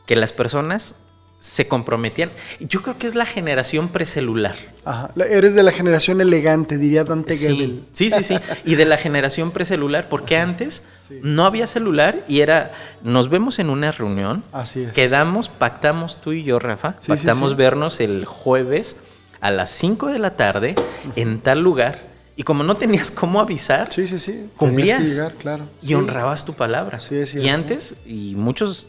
que las personas se comprometían. Yo creo que es la generación precelular. Ajá. Eres de la generación elegante, diría Dante sí, Sí, sí, sí. Y de la generación precelular, porque antes no había celular y era, nos vemos en una reunión. Así es. Quedamos, pactamos tú y yo, Rafa, pactamos vernos el jueves a las 5 de la tarde en tal lugar. Y como no tenías cómo avisar, sí, sí, sí. cumplías claro. y honrabas tu palabra. Sí, y antes, y muchos,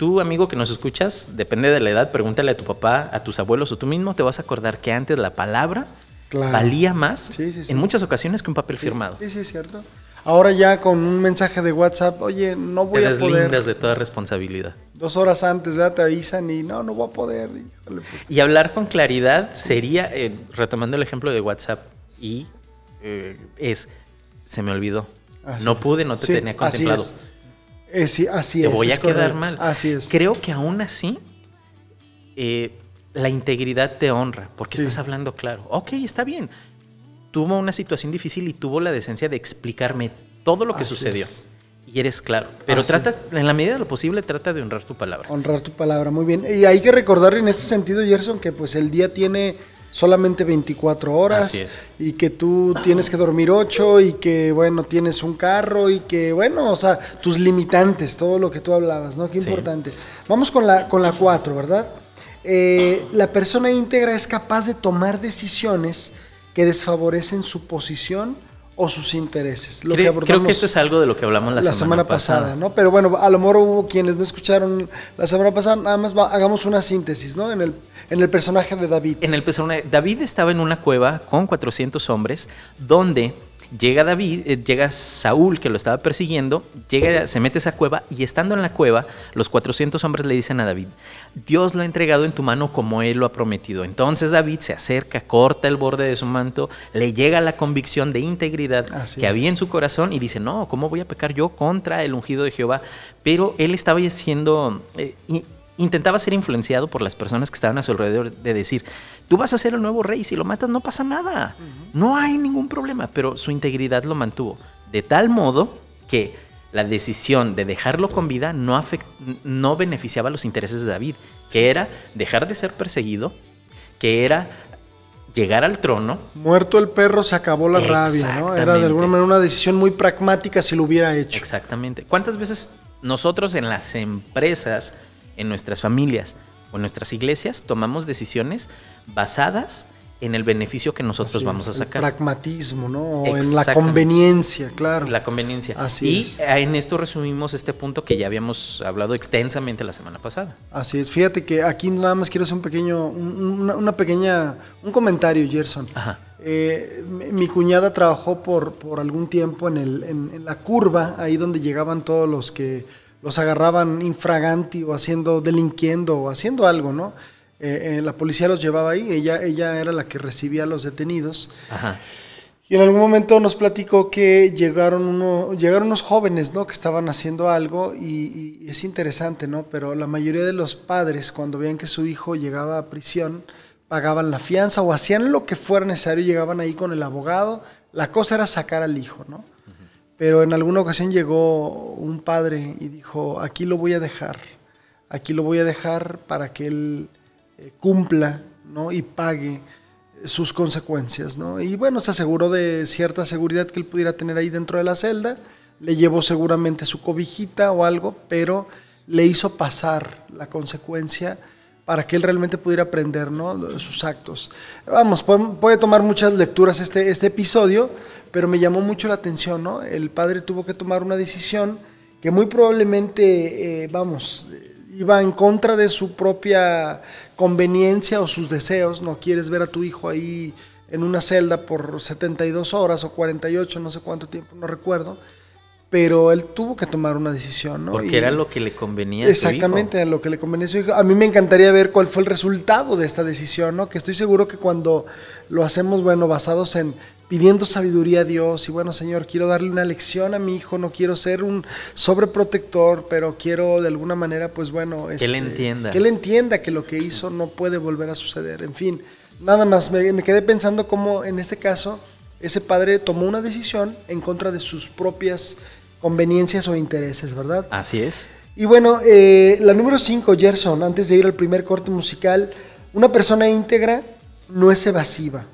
Tú, amigo que nos escuchas, depende de la edad, pregúntale a tu papá, a tus abuelos o tú mismo, te vas a acordar que antes la palabra valía más en muchas ocasiones que un papel firmado. Sí, sí, es cierto. Ahora ya con un mensaje de WhatsApp, oye, no voy a poder. de toda responsabilidad. Dos horas antes, ¿verdad? Te avisan y no, no voy a poder. Pues. Y hablar con claridad sería, eh, retomando el ejemplo de WhatsApp, y eh, es, se me olvidó. no pude, no te tenía contemplado. Eh, sí, así te voy a quedar mal. Así es. Creo que aún así, eh, la integridad te honra, porque estás hablando claro. Ok, está bien. Tuvo una situación difícil y tuvo la decencia de explicarme todo lo que sucedió. Y eres claro. Pero trata, en la medida de lo posible, trata de honrar tu palabra. Honrar tu palabra, muy bien. Y hay que recordar en ese sentido, Gerson, que pues el día tiene solamente 24 horas y que tú tienes que dormir 8 y que, bueno, tienes un carro y que, bueno, o sea, tus limitantes, todo lo que tú hablabas, ¿no? Qué importante. Vamos con la, con la 4, ¿verdad? Eh, la persona íntegra es capaz de tomar decisiones que desfavorecen su posición o sus intereses. Lo creo, que creo, que esto es algo de lo que hablamos la, semana, pasada, ¿no? Pero bueno, a lo mejor hubo quienes no escucharon la semana pasada, nada más hagamos una síntesis, ¿no? En el, en el personaje de David. En el personaje, David estaba en una cueva con 400 hombres, donde Llega David, eh, llega Saúl que lo estaba persiguiendo, llega, se mete a esa cueva y estando en la cueva, los 400 hombres le dicen a David, Dios lo ha entregado en tu mano como él lo ha prometido. Entonces David se acerca, corta el borde de su manto, le llega la convicción de integridad que había en su corazón y dice, no, ¿cómo voy a pecar yo contra el ungido de Jehová? Pero él estaba siendo... Eh, intentaba ser influenciado por las personas que estaban a su alrededor de decir, tú vas a ser el nuevo rey, si lo matas no pasa nada, no hay ningún problema, pero su integridad lo mantuvo, de tal modo que la decisión de dejarlo con vida no, no beneficiaba los intereses de David, que era dejar de ser perseguido, que era llegar al trono. Muerto el perro se acabó la rabia, ¿no? Era de alguna manera una decisión muy pragmática si lo hubiera hecho. Exactamente. ¿Cuántas veces nosotros en las empresas en nuestras familias o en nuestras iglesias tomamos decisiones basadas en el beneficio que nosotros vamos a sacar. El pragmatismo, ¿no? O en la conveniencia, claro. La conveniencia. Así y en esto resumimos este punto que ya habíamos hablado extensamente la semana pasada. Así es. Fíjate que aquí nada más quiero hacer un pequeño, una, pequeña, un comentario, Gerson. Ajá. Eh, mi cuñada trabajó por, por algún tiempo en, el, en la curva, ahí donde llegaban todos los que los agarraban infraganti o haciendo, delinquiendo o haciendo algo, ¿no? Eh, eh, la policía los llevaba ahí, ella, ella era la que recibía a los detenidos. Y en algún momento nos platicó que llegaron, uno, llegaron unos jóvenes, ¿no? Que estaban haciendo algo y, es interesante, ¿no? Pero la mayoría de los padres, cuando veían que su hijo llegaba a prisión, pagaban la fianza o hacían lo que fuera necesario, llegaban ahí con el abogado. La cosa era sacar al hijo, ¿no? Pero en alguna ocasión llegó un padre y dijo, aquí lo voy a dejar, aquí lo voy a dejar para que él eh, cumpla ¿no? y pague sus consecuencias. ¿no? Y bueno, se aseguró de cierta seguridad que él pudiera tener ahí dentro de la celda, le llevó seguramente su cobijita o algo, pero le hizo pasar la consecuencia para que él realmente pudiera aprender ¿no? sus actos. Vamos, puede, tomar muchas lecturas este, este episodio, pero me llamó mucho la atención, ¿no? El padre tuvo que tomar una decisión que muy probablemente, eh, vamos, iba en contra de su propia conveniencia o sus deseos, no quieres ver a tu hijo ahí en una celda por 72 horas o 48, no sé cuánto tiempo, no recuerdo, pero él tuvo que tomar una decisión, ¿no? Porque Y- era lo que le convenía. a su Exactamente, hijo. a lo que le convenía a su hijo. A mí me encantaría ver cuál fue el resultado de esta decisión, ¿no? Que estoy seguro que cuando lo hacemos, bueno, basados en pidiendo sabiduría a Dios y bueno, Señor, quiero darle una lección a mi hijo, no quiero ser un sobreprotector, pero quiero de alguna manera, pues bueno, él entienda. Que él entienda que lo que hizo no puede volver a suceder. En fin, nada más, me, me quedé pensando cómo en este caso ese padre tomó una decisión en contra de sus propias conveniencias o intereses, ¿verdad? Así es. Y bueno, eh, la número 5, Gerson, antes de ir al primer corte musical, una persona íntegra no es evasiva,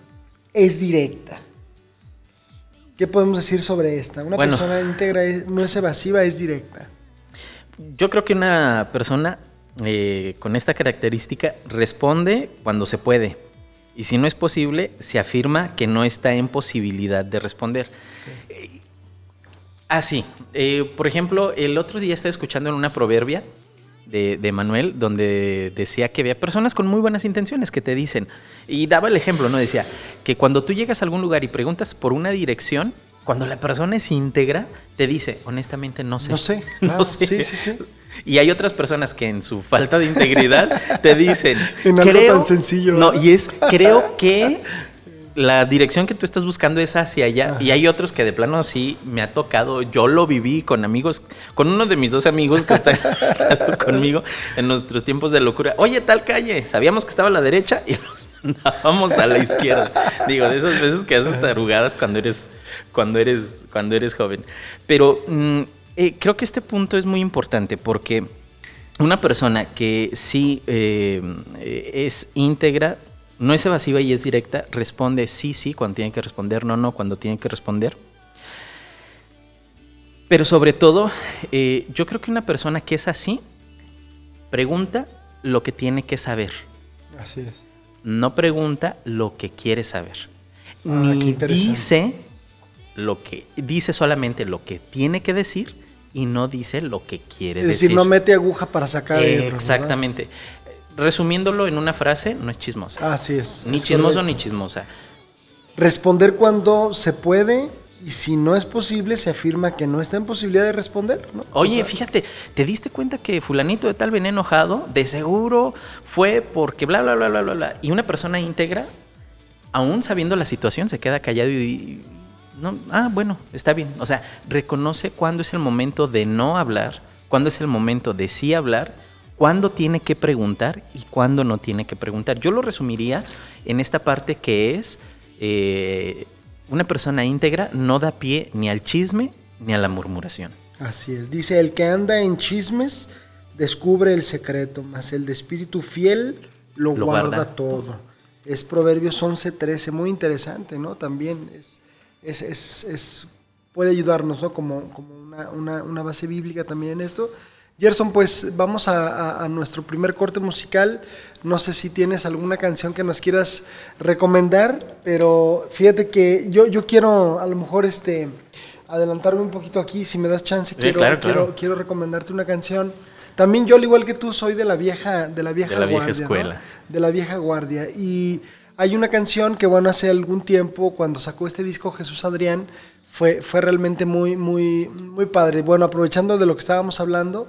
es directa. ¿Qué podemos decir sobre esta? Una Bueno. persona íntegra es- no es evasiva, es directa. Yo creo que una persona eh, con esta característica responde cuando se puede. Y si no es posible, se afirma que no está en posibilidad de responder. Eh, Así, eh, por ejemplo, el otro día estaba escuchando en una proverbia de, de Manuel donde decía que había personas con muy buenas intenciones que te dicen, y daba el ejemplo, ¿no? Decía que cuando tú llegas a algún lugar y preguntas por una dirección, cuando la persona es íntegra, te dice, honestamente no sé. No sé, no sé. sí, sí, sí. Y hay otras personas que en su falta de integridad te dicen, En algo creo, tan sencillo, No, y es, creo que la dirección que tú estás buscando es hacia allá. Y hay otros que de plano sí me ha tocado. Yo lo viví con amigos, con uno de mis dos amigos que está conmigo en nuestros tiempos de locura. Oye, tal calle, sabíamos que estaba a la derecha y nos mandábamos a la izquierda. Digo, de esas veces que haces tarugadas cuando eres, cuando eres, cuando eres joven. Pero mm, eh, creo que este punto es muy importante porque una persona que sí eh, eh, es íntegra, no es evasiva y es directa, responde sí, sí cuando tiene que responder, no, no cuando tiene que responder. Pero sobre todo, eh, yo creo que una persona que es así, pregunta lo que tiene que saber, Así es. no pregunta lo que quiere saber. Ah, Ni dice lo que dice solamente lo que tiene que decir y no dice lo que quiere Es decir, decir. no mete aguja para sacar. Exactamente. Resumiéndolo en una frase, no es chismosa. Así es. ni es chismoso correcto. ni chismosa. Responder cuando se puede y si no es posible, se afirma que no está en posibilidad de responder. ¿no? Oye, O sea, fíjate, ¿te diste cuenta que fulanito de tal venía enojado? De seguro fue porque bla, bla, bla, bla, bla, bla. Y una persona íntegra, aún sabiendo la situación, se queda callado y... No, ah, bueno, está bien. O sea, reconoce cuándo es el momento de no hablar, cuándo es el momento de sí hablar, cuándo tiene que preguntar y cuándo no tiene que preguntar. Yo lo resumiría en esta parte que es... eh, una persona íntegra no da pie ni al chisme ni a la murmuración. Así es. Dice, el que anda en chismes descubre el secreto, mas el de espíritu fiel lo, Lo guarda, guarda. todo. Es Proverbios 11.13, muy interesante, ¿no? También es, es, es- es- puede ayudarnos, ¿no? Como, como una, una- una base bíblica también en esto. Gerson, pues vamos a, a- a nuestro primer corte musical. No sé si tienes alguna canción que nos quieras recomendar, pero fíjate que yo, yo quiero a lo mejor este adelantarme un poquito aquí, si me das chance, Sí, quiero, claro, quiero, claro. quiero recomendarte una canción. También yo, al igual que tú, soy de la vieja, de la vieja De la vieja guardia. ¿no? escuela. De la vieja guardia. Y hay una canción que, bueno, hace algún tiempo, cuando sacó este disco Jesús Adrián, fue, fue realmente muy, muy, muy padre. Bueno, aprovechando de lo que estábamos hablando,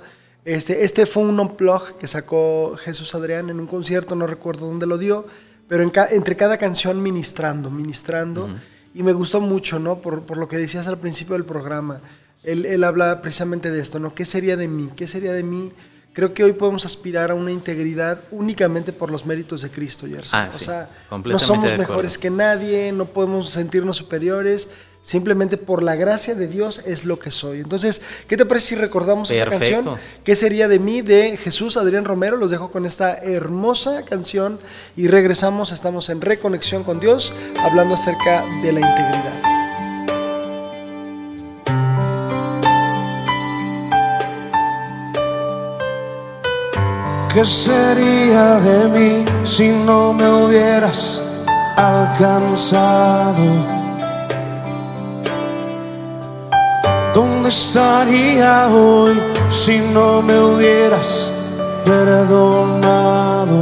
este, este fue un unplug que sacó Jesús Adrián en un concierto, no recuerdo dónde lo dio, pero en ca- entre cada canción ministrando, ministrando. Y me gustó mucho, ¿no? Por, por lo que decías al principio del programa. Él, él habla precisamente de esto, ¿no? ¿Qué sería de mí? ¿Qué sería de mí? Creo que hoy podemos aspirar a una integridad únicamente por los méritos de Cristo, Gerson. Ah, o sí, sea, no somos mejores que nadie, no podemos sentirnos superiores. Simplemente por la gracia de Dios es lo que soy. Entonces, ¿qué te parece si recordamos esta Perfecto. canción? ¿Qué sería de mí? De Jesús Adrián Romero. Los dejo con esta hermosa canción y regresamos. Estamos en reconexión con Dios, hablando acerca de la integridad. ¿Qué sería de mí si no me hubieras alcanzado? ¿Dónde estaría hoy si no me hubieras perdonado?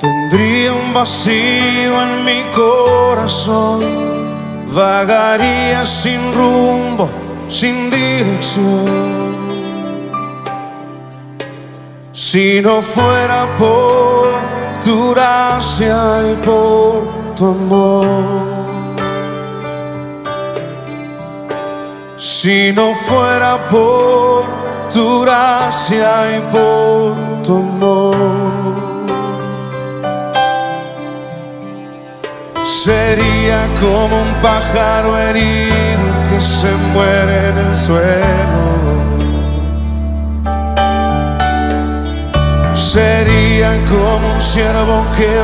Tendría un vacío en mi corazón vagaría sin rumbo, sin dirección. Si no fuera por tu gracia y por tu amor. Si no fuera por tu gracia y por tu amor. Sería como un pájaro herido que se muere en el suelo. Sería como un ciervo que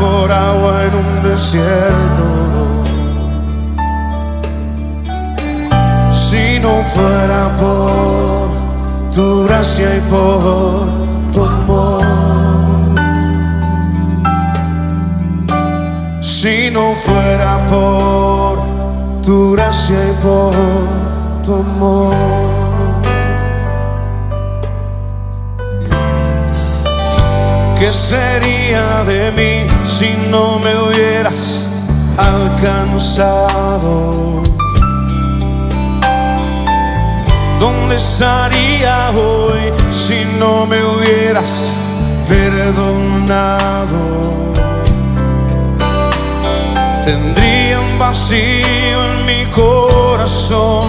por agua en un desierto. No fuera por tu gracia y por tu amor. Si no fuera por tu gracia y por tu amor. ¿Qué sería de mí si no me hubieras alcanzado? ¿Dónde estaría hoy si no me hubieras perdonado? Tendría un vacío en mi corazón,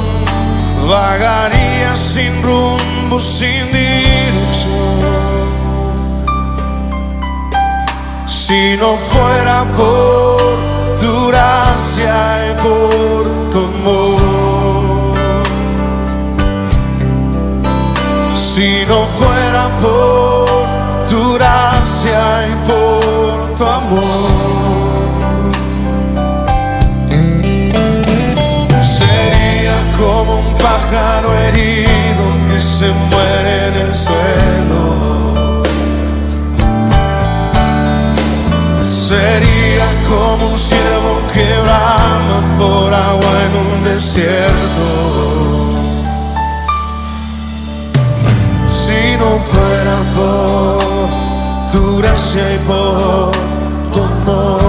vagaría sin rumbo, sin dirección. Si no fuera por tu gracia y por tu amor. Si no fuera por tu gracia y por tu amor. Sería como un pájaro herido que se muere en el suelo. Sería como un ciervo que brama por agua en un desierto. Si no fuera por tu gracia y por tu amor.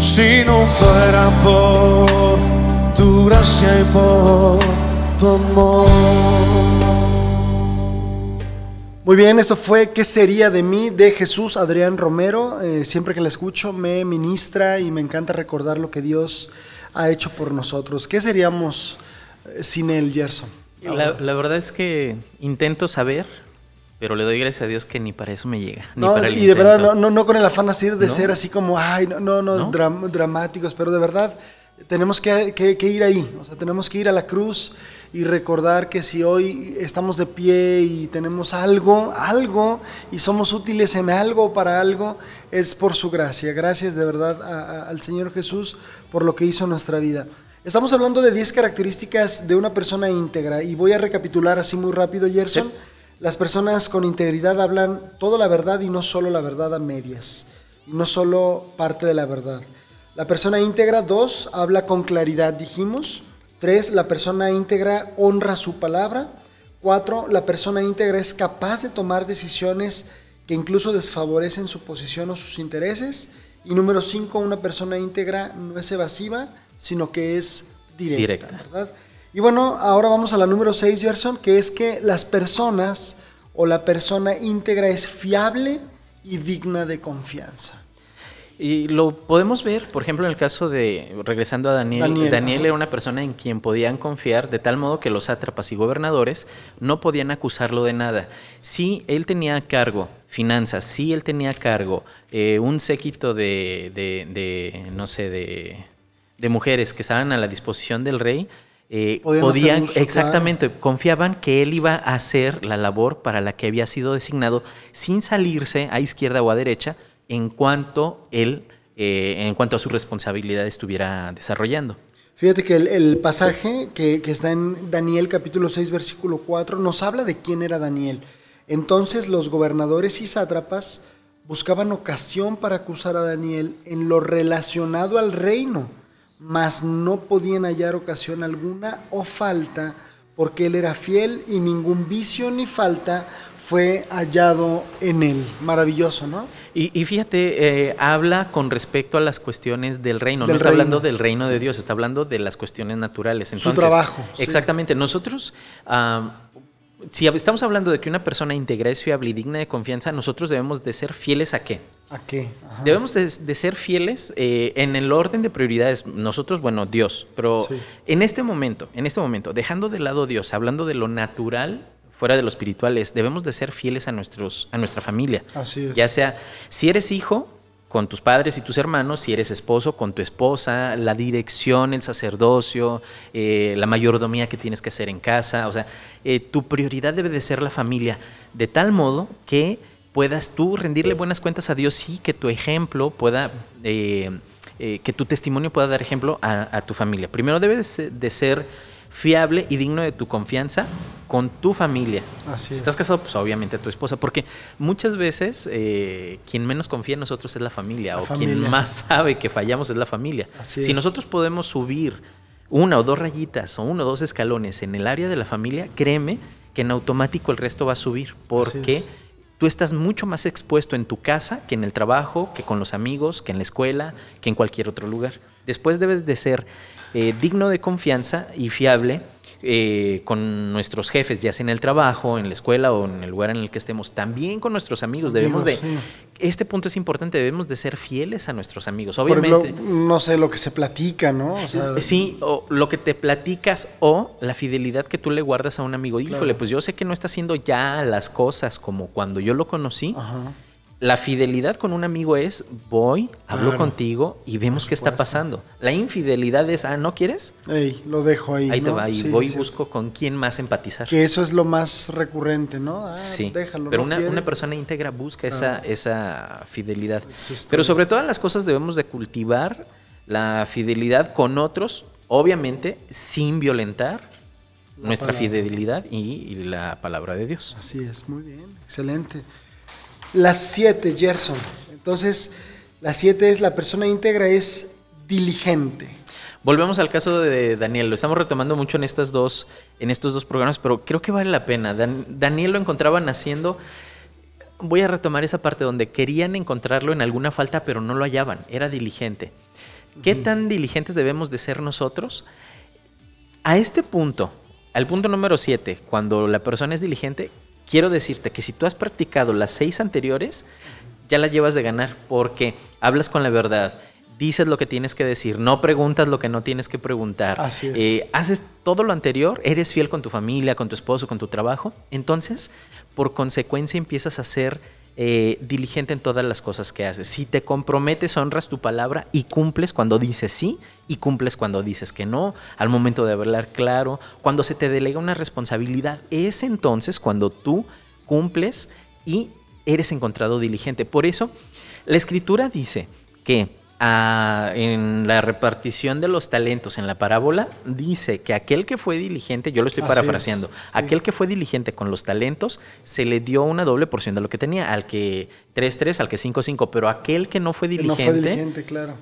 Si no fuera por tu gracia y por tu amor. Muy bien, esto fue ¿Qué sería de mí? de Jesús Adrián Romero. Eh, siempre que la escucho me ministra y me encanta recordar lo que Dios ha hecho por nosotros. ¿Qué seríamos sin él, Gerson? La, la verdad es que intento saber, pero le doy gracias a Dios que ni para eso me llega. ni No, para el y de verdad, no, intento. no, no con el afán así de ¿No? ser así como, ay, no, no, no, ¿No? dram- dramáticos, pero de verdad tenemos que, que- que ir ahí, o sea, tenemos que ir a la cruz y recordar que si hoy estamos de pie y tenemos algo, algo, y somos útiles en algo para algo, es por su gracia. Gracias de verdad a- a- al Señor Jesús por lo que hizo en nuestra vida. Estamos hablando de 10 características de una persona íntegra y voy a recapitular así muy rápido, Gerson. Sí. Las personas con integridad hablan toda la verdad y no solo la verdad a medias, no solo parte de la verdad. La persona íntegra, dos, habla con claridad, dijimos. Tres, la persona íntegra honra su palabra. Cuatro, la persona íntegra es capaz de tomar decisiones que incluso desfavorecen su posición o sus intereses. Y número cinco, una persona íntegra no es evasiva, sino que es directa. Directa. ¿verdad? Y bueno, ahora vamos a la número 6, Gerson, que es que las personas o la persona íntegra es fiable y digna de confianza. Y lo podemos ver, por ejemplo, en el caso de, regresando a Daniel, Daniel, era una persona en quien podían confiar, de tal modo que los sátrapas y gobernadores no podían acusarlo de nada. Si él tenía a cargo finanzas, si él tenía a cargo eh, un séquito de, de- de, no sé, de, de mujeres que estaban a la disposición del rey, eh, Podían hacer podían, uso, exactamente, confiaban que él iba a hacer la labor para la que había sido designado sin salirse a izquierda o a derecha en cuanto él, eh, en cuanto a su responsabilidad estuviera desarrollando. Fíjate que el, el pasaje que, que está en Daniel capítulo 6 versículo 4 nos habla de quién era Daniel. Entonces los gobernadores y sátrapas buscaban ocasión para acusar a Daniel en lo relacionado al reino, mas no podían hallar ocasión alguna o falta porque él era fiel y ningún vicio ni falta fue hallado en él. Maravilloso, ¿no? Y, y fíjate, eh, habla con respecto a las cuestiones del reino. Del no está reino. hablando del reino de Dios, está hablando de las cuestiones naturales. Su Entonces, trabajo, sí. Exactamente. Nosotros, ah, si estamos hablando de que una persona íntegra es fiable y digna de confianza, nosotros debemos de ser fieles a qué? ¿A qué? Ajá. Debemos de, de ser fieles eh, en el orden de prioridades. Nosotros, bueno, Dios, pero Sí. en este momento, en este momento, dejando de lado Dios, hablando de lo natural, fuera de lo espiritual, es, debemos de ser fieles a nuestros, a nuestra familia. Así es. Ya sea, si eres hijo, con tus padres y tus hermanos, si eres esposo, con tu esposa, la dirección, el sacerdocio, eh, la mayordomía que tienes que hacer en casa. O sea, eh, tu prioridad debe de ser la familia, de tal modo que puedas tú rendirle buenas cuentas a Dios y que tu ejemplo pueda, eh, que tu testimonio pueda dar ejemplo a, a tu familia. Primero debes de- de ser fiable y digno de tu confianza con tu familia. Así si es. estás casado, pues obviamente a tu esposa, porque muchas veces eh, quien menos confía en nosotros es la familia, La o familia. quien más sabe que fallamos es la familia. Así si es. nosotros podemos subir una o dos rayitas o uno o dos escalones en el área de la familia, créeme que en automático el resto va a subir, porque es. tú estás mucho más expuesto en tu casa que en el trabajo, que con los amigos, que en la escuela, que en cualquier otro lugar. Después debes de ser eh, digno de confianza y fiable eh, con nuestros jefes, ya sea en el trabajo, en la escuela o en el lugar en el que estemos. También con nuestros amigos debemos de... sí. Este punto es importante, debemos de ser fieles a nuestros amigos. Obviamente... ejemplo, no sé lo que se platica, ¿no? O sea, Es- Sí, o lo que te platicas o la fidelidad que tú le guardas a un amigo. Híjole, Claro. pues yo sé que no está haciendo ya las cosas como cuando yo lo conocí. Ajá. La fidelidad con un amigo es voy, hablo Claro. contigo y vemos qué está pasando. La infidelidad es, ah, ¿no quieres? Ey, lo dejo ahí. Ahí te va y Sí, voy y busco con quién más empatizar. Que eso es lo más recurrente, ¿no? Ah, Sí, déjalo. pero no una, una persona íntegra busca esa, esa fidelidad. Pero sobre todas las cosas debemos de cultivar la fidelidad con otros, obviamente sin violentar nuestra palabra. fidelidad y, y la palabra de Dios. Así es, muy bien, excelente. Las siete, Gerson. Entonces, la siete es la persona íntegra es diligente. Volvemos al caso de Daniel, lo estamos retomando mucho en estas dos, en estos dos programas, pero creo que vale la pena. Dan- Daniel lo encontraban haciendo. Voy a retomar esa parte donde querían encontrarlo en alguna falta, pero no lo hallaban. Era diligente. ¿Qué tan diligentes debemos de ser nosotros? A este punto, al punto número 7, cuando la persona es diligente, quiero decirte que si tú has practicado las seis anteriores, ya la llevas de ganar, porque hablas con la verdad, dices lo que tienes que decir, no preguntas lo que no tienes que preguntar, Así es. eh, haces todo lo anterior, eres fiel con tu familia, con tu esposo, con tu trabajo, entonces, por consecuencia, empiezas a ser eh, diligente en todas las cosas que haces. Si te comprometes, honras tu palabra y cumples cuando dices sí y cumples cuando dices que no, al momento de hablar claro, cuando se te delega una responsabilidad, es entonces cuando tú cumples y eres encontrado diligente. Por eso, la escritura dice que ah, en la repartición de los talentos en la parábola, dice que aquel que fue diligente, yo lo estoy Así parafraseando, es, sí. aquel que fue diligente con los talentos, se le dio una doble porción de lo que tenía, al que 3-3, al que 5-5, pero aquel que no fue Que no diligente, fue diligente, claro.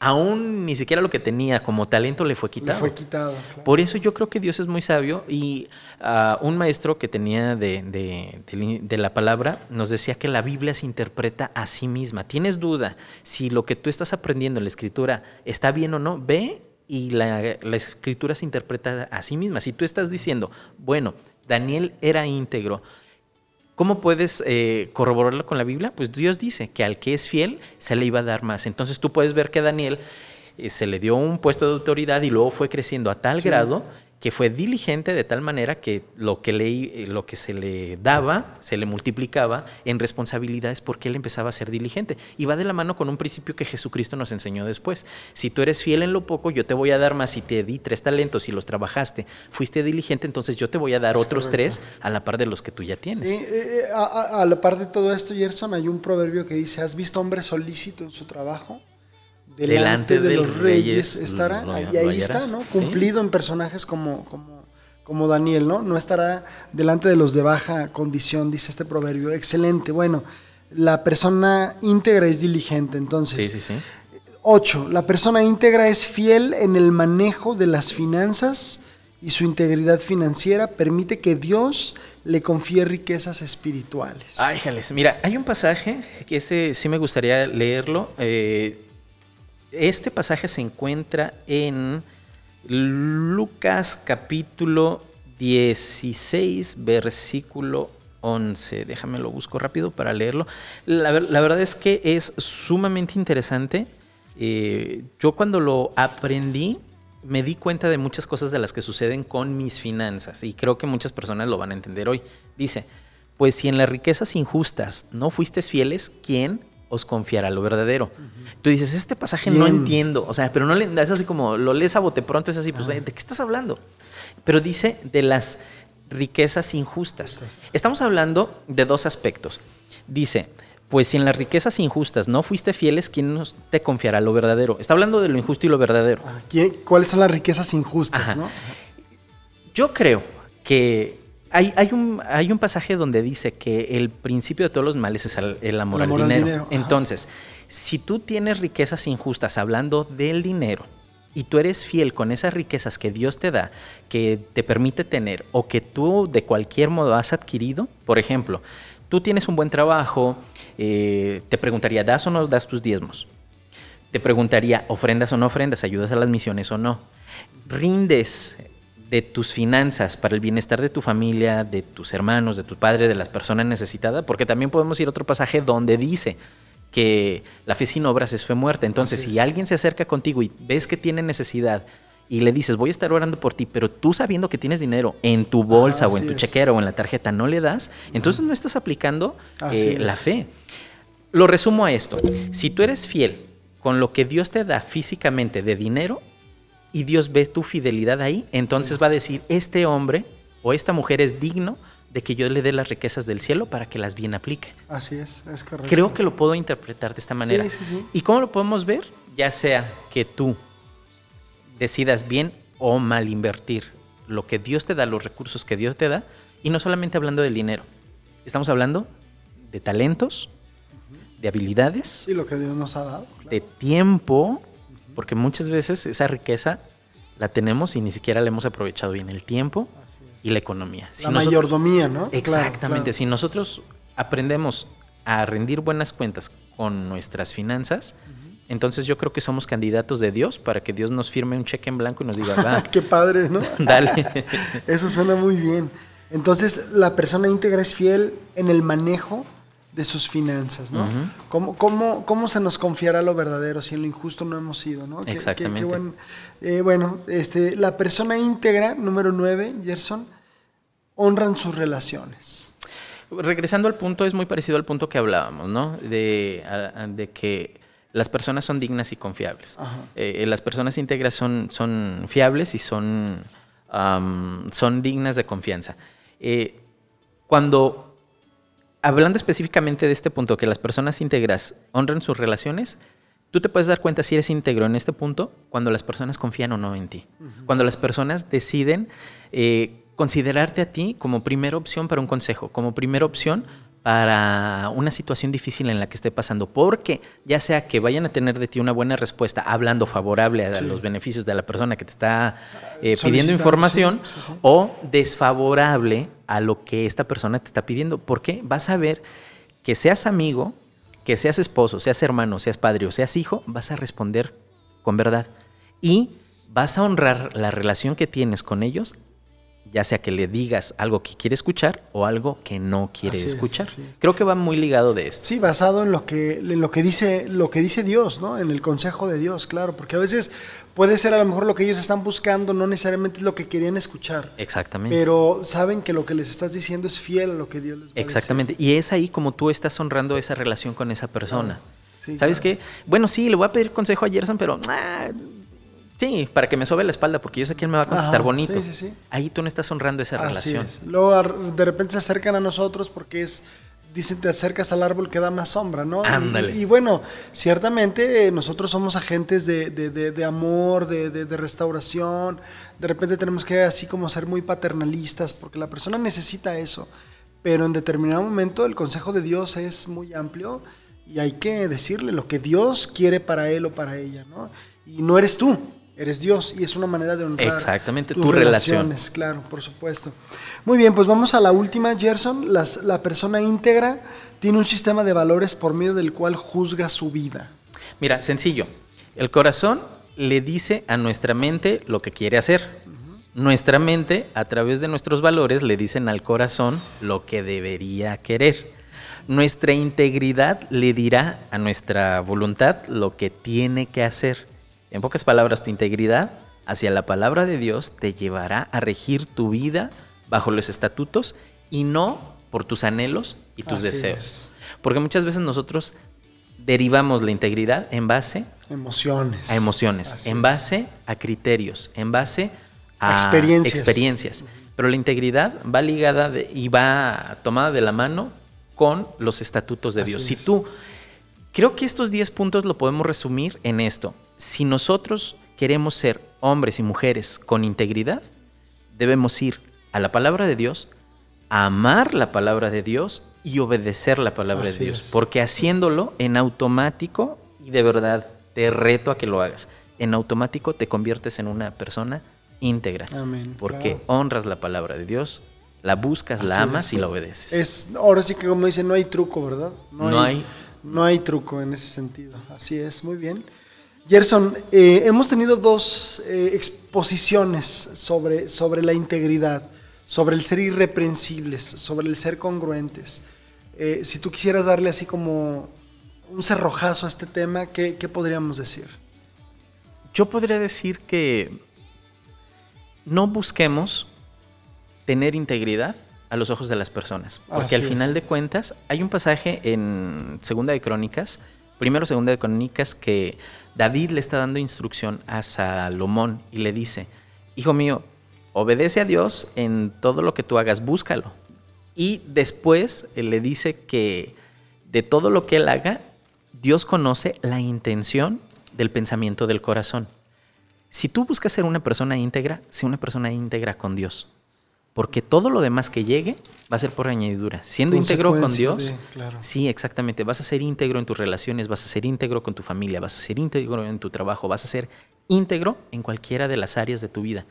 Aún ni siquiera lo que tenía como talento le fue Le quitado. fue quitado. claro. Por eso yo creo que Dios es muy sabio y ah, un maestro que tenía de, de- de- de la palabra nos decía que la Biblia se interpreta a sí misma. ¿Tienes duda si lo que tú estás aprendiendo en la escritura está bien o no? Ve y la, la escritura se interpreta a sí misma. Si tú estás diciendo, bueno, Daniel era íntegro, ¿Cómo puedes eh, corroborarlo con la Biblia? Pues Dios dice que al que es fiel se le iba a dar más. Entonces tú puedes ver que Daniel eh, se le dio un puesto de autoridad y luego fue creciendo a tal Sí. grado que fue diligente de tal manera que lo que, le, eh, lo que se le daba, se le multiplicaba en responsabilidades porque él empezaba a ser diligente. Y va de la mano con un principio que Jesucristo nos enseñó después. Si tú eres fiel en lo poco, yo te voy a dar más. Si te di tres talentos y los trabajaste, fuiste diligente, entonces yo te voy a dar otros tres a la par de los que tú ya tienes. Sí, eh, eh, a, a- a la par de todo esto, Gerson, hay un proverbio que dice, ¿has visto hombre solícito en su trabajo? Delante, de, los reyes, estará. lo- ahí, está, ¿no? Sí. Cumplido en personajes como, como, como Daniel, ¿no? No estará delante de los de baja condición, dice este proverbio. Excelente. Bueno, la persona íntegra es diligente, entonces. Sí, sí, sí. 8. La persona íntegra es fiel en el manejo de las finanzas y su integridad financiera permite que Dios le confíe riquezas espirituales. Ay, jales. Mira, hay un pasaje que este sí me gustaría leerlo. Eh, este pasaje se encuentra en Lucas capítulo 16, versículo 11. Déjame lo busco rápido para leerlo. La, verdad es que es sumamente interesante. Eh, yo cuando lo aprendí, me di cuenta de muchas cosas de las que suceden con mis finanzas y creo que muchas personas lo van a entender hoy. Dice, pues si en las riquezas injustas no fuisteis fieles, ¿quién os confiará lo verdadero? Tú dices, este pasaje no entiendo, o sea, pero no le, es así como lo lees a bote pronto, es así, pues, ¿de qué estás hablando? Pero dice de las riquezas injustas. Estamos hablando de dos aspectos. Dice, pues si en las riquezas injustas no fuiste fieles, ¿quién nos te confiará lo verdadero? Está hablando de lo injusto y lo verdadero. Ah, ¿Cuáles son las riquezas injustas? Yo creo que hay, hay, un, hay un pasaje donde dice que el principio de todos los males es el, amor, al dinero. Entonces, si tú tienes riquezas injustas hablando del dinero, y tú eres fiel con esas riquezas que Dios te da, que te permite tener o que tú de cualquier modo has adquirido, por ejemplo, tú tienes un buen trabajo, eh, te preguntaría, ¿das o no das tus diezmos? Te preguntaría, ¿ofrendas o no ofrendas? ¿Ayudas a las misiones o no? ¿Rindes de tus finanzas para el bienestar de tu familia, de tus hermanos, de tu padre, de las personas necesitadas? Porque también podemos ir a otro pasaje donde dice que la fe sin obras es fe muerta. Entonces, si alguien se acerca contigo y ves que tiene necesidad, y le dices, voy a estar orando por ti, pero tú sabiendo que tienes dinero en tu bolsa o en tu chequera o en la tarjeta, no le das, entonces no estás aplicando eh, la fe. Lo resumo a esto. Si tú eres fiel con lo que Dios te da físicamente de dinero y Dios ve tu fidelidad ahí, entonces va a decir, este hombre o esta mujer es digno de que yo le dé las riquezas del cielo para que las bien aplique. Así es, es correcto. Creo que lo puedo interpretar de esta manera. Sí, sí, sí. ¿Y cómo lo podemos ver? Ya sea que tú decidas bien o mal invertir lo que Dios te da, los recursos que Dios te da, y no solamente hablando del dinero. Estamos hablando de talentos, de habilidades. Y lo que Dios nos ha dado. De tiempo, porque muchas veces esa riqueza la tenemos y ni siquiera la hemos aprovechado bien. El tiempo y la economía. la mayordomía, ¿no? Exactamente. Si nosotros aprendemos a rendir buenas cuentas con nuestras finanzas, entonces yo creo que somos candidatos de Dios para que Dios nos firme un cheque en blanco y nos diga, va. Qué padre, ¿no? Dale. Eso suena muy bien. Entonces la persona íntegra es fiel en el manejo de sus finanzas, ¿no? ¿Cómo, cómo, se nos confiará lo verdadero si en lo injusto no hemos sido, ¿no? Exactamente. Eh, bueno, este, la persona íntegra, número nueve, Gerson, honran sus relaciones. Regresando al punto, es muy parecido al punto que hablábamos, ¿no? De, de que las personas son dignas y confiables. Eh, eh, las personas íntegras son, son fiables y son, son dignas de confianza. cuando hablando específicamente de este punto, que las personas íntegras honran sus relaciones, tú te puedes dar cuenta si eres íntegro en este punto cuando las personas confían o no en ti. Cuando las personas deciden eh, considerarte a ti como primera opción para un consejo, como primera opción para una situación difícil en la que esté pasando, porque ya sea que vayan a tener de ti una buena respuesta hablando favorable a los beneficios de la persona que te está eh, pidiendo información o desfavorable a lo que esta persona te está pidiendo, porque vas a ver que seas amigo, que seas esposo, seas hermano, seas padre o seas hijo, vas a responder con verdad. Y vas a honrar la relación que tienes con ellos ya sea que le digas algo que quiere escuchar o algo que no quiere escuchar. Creo que va muy ligado de esto. Sí, basado en lo que en lo que dice lo que dice Dios, ¿no? En el consejo de Dios, claro, porque a veces puede ser a lo mejor lo que ellos están buscando, no necesariamente es lo que querían escuchar. Exactamente. Pero saben que lo que les estás diciendo es fiel a lo que Dios les va Exactamente. Y es ahí como tú estás honrando esa relación con esa persona. ¿Sabes qué? Bueno, sí, le voy a pedir consejo a Gerson, pero ah, Sí, para que me sobe la espalda, porque yo sé quién me va a contestar bonito. Sí, sí, sí. Ahí tú no estás honrando esa relación. Luego de repente se acercan a nosotros porque es, dicen, te acercas al árbol que da más sombra, ¿no? Ándale. Y, bueno, ciertamente eh, nosotros somos agentes de, de amor, de, restauración. De repente tenemos que así como ser muy paternalistas, porque la persona necesita eso. Pero en determinado momento el consejo de Dios es muy amplio y hay que decirle lo que Dios quiere para él o para ella, ¿no? Y no eres tú eres Dios y es una manera de honrar Exactamente, tus tu relación. relaciones, claro, por supuesto. Muy bien, pues vamos a la última, Gerson. Las- la persona íntegra tiene un sistema de valores por medio del cual juzga su vida. Mira, sencillo. El corazón le dice a nuestra mente lo que quiere hacer. Nuestra mente, a través de nuestros valores, le dicen al corazón lo que debería querer. Nuestra integridad le dirá a nuestra voluntad lo que tiene que hacer. En pocas palabras, tu integridad hacia la palabra de Dios te llevará a regir tu vida bajo los estatutos y no por tus anhelos y tus Así deseos. es. Porque muchas veces nosotros derivamos la integridad en base Emociones. a emociones, Así en es. base a criterios, en base a Experiencias. experiencias. Pero la integridad va ligada de- y va tomada de la mano con los estatutos de Así Dios. es. Si tú, creo que estos 10 puntos lo podemos resumir en esto. Si nosotros queremos ser hombres y mujeres con integridad, debemos ir a la palabra de Dios, a amar la palabra de Dios y obedecer la palabra Así de Dios. es. Porque haciéndolo en automático, y de verdad te reto a que lo hagas, en automático te conviertes en una persona íntegra. Amén, Porque claro. honras la palabra de Dios, la buscas, la amas es. y la obedeces. Es, ahora sí que como dicen, no hay truco, ¿verdad? No hay- no hay truco en ese sentido. Así es, muy bien. Gerson, eh, hemos tenido dos eh, exposiciones sobre, sobre la integridad, sobre el ser irreprensibles, sobre el ser congruentes. Eh, si tú quisieras darle así como un cerrojazo a este tema, ¿qué, qué podríamos decir? Yo podría decir que no busquemos tener integridad a los ojos de las personas. Porque Así al es. final de cuentas, hay un pasaje en Segunda de Crónicas, primero Segunda de Crónicas, que David le está dando instrucción a Salomón y le dice, hijo mío, obedece a Dios en todo lo que tú hagas, búscalo. Y después le dice que de todo lo que él haga, Dios conoce la intención del pensamiento del corazón. Si tú buscas ser una persona íntegra, sé una persona íntegra con Dios. Porque todo lo demás que llegue va a ser por añadidura. Siendo íntegro con Dios, de- claro. sí, exactamente. Vas a ser íntegro en tus relaciones, vas a ser íntegro con tu familia, vas a ser íntegro en tu trabajo, vas a ser íntegro en cualquiera de las áreas de tu vida.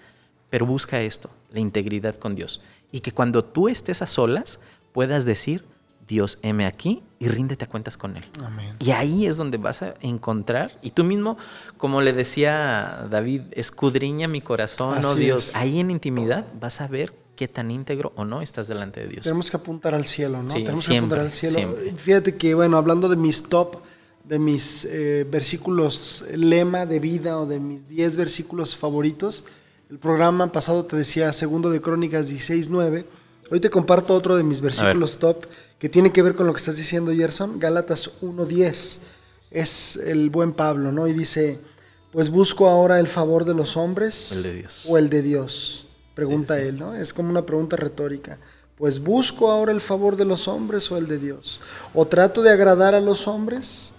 Pero busca esto, la integridad con Dios. Y que cuando tú estés a solas, puedas decir, Dios, heme aquí y ríndete a cuentas con Él. Amén. Y ahí es donde vas a encontrar, y tú mismo, como le decía David, escudriña mi corazón, oh Así Dios, es. ahí en intimidad vas a ver qué tan íntegro o no estás delante de Dios. Tenemos que apuntar al cielo, ¿no? Sí, Tenemos siempre, que apuntar al cielo. siempre. Fíjate que, bueno, hablando de mis top, de mis eh, versículos lema de vida o de mis 10 versículos favoritos, el programa pasado te decía segundo de Crónicas 16.9. Hoy te comparto otro de mis versículos top que tiene que ver con lo que estás diciendo, Gerson. Gálatas 1.10. Es el buen Pablo, ¿no? Y dice, pues busco ahora el favor de los hombres El de Dios. o el de Dios. Pregunta él, ¿no? Es como una pregunta retórica. Pues busco ahora el favor de los hombres o el de Dios. O trato de agradar a los hombres.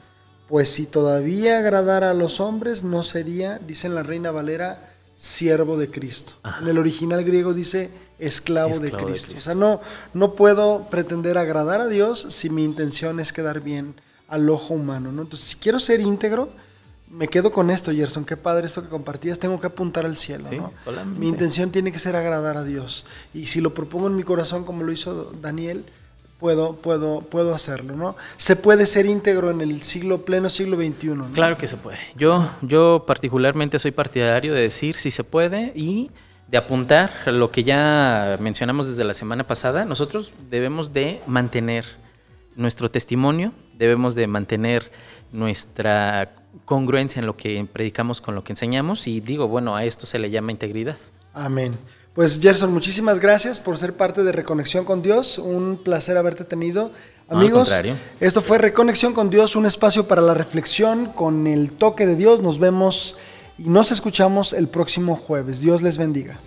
Pues si todavía agradara a los hombres, no sería, dice la Reina Valera, siervo de Cristo. En el original griego dice esclavo, de, Esclavo de Cristo. Cristo. O sea, no, no puedo pretender agradar a Dios si mi intención es quedar bien al ojo humano. ¿no? Entonces, si quiero ser íntegro, me quedo con esto, Gerson. Qué padre esto que compartías. Tengo que apuntar al cielo. Sí, ¿no? Mi intención tiene que ser agradar a Dios. Y si lo propongo en mi corazón, como lo hizo Daniel, puedo, puedo, puedo hacerlo. ¿no? Se puede ser íntegro en el siglo pleno siglo XXI. ¿no? Claro que se puede. Yo, yo particularmente soy partidario de decir si se puede y de apuntar lo que ya mencionamos desde la semana pasada. Nosotros debemos de mantener nuestro testimonio, debemos de mantener nuestra congruencia en lo que predicamos con lo que enseñamos y digo, bueno, a esto se le llama integridad. Amén. Pues Gerson, muchísimas gracias por ser parte de Reconexión con Dios. Un placer haberte tenido. Amigos, esto fue Reconexión con Dios, un espacio para la reflexión con el toque de Dios. Nos vemos y nos escuchamos el próximo jueves. Dios les bendiga.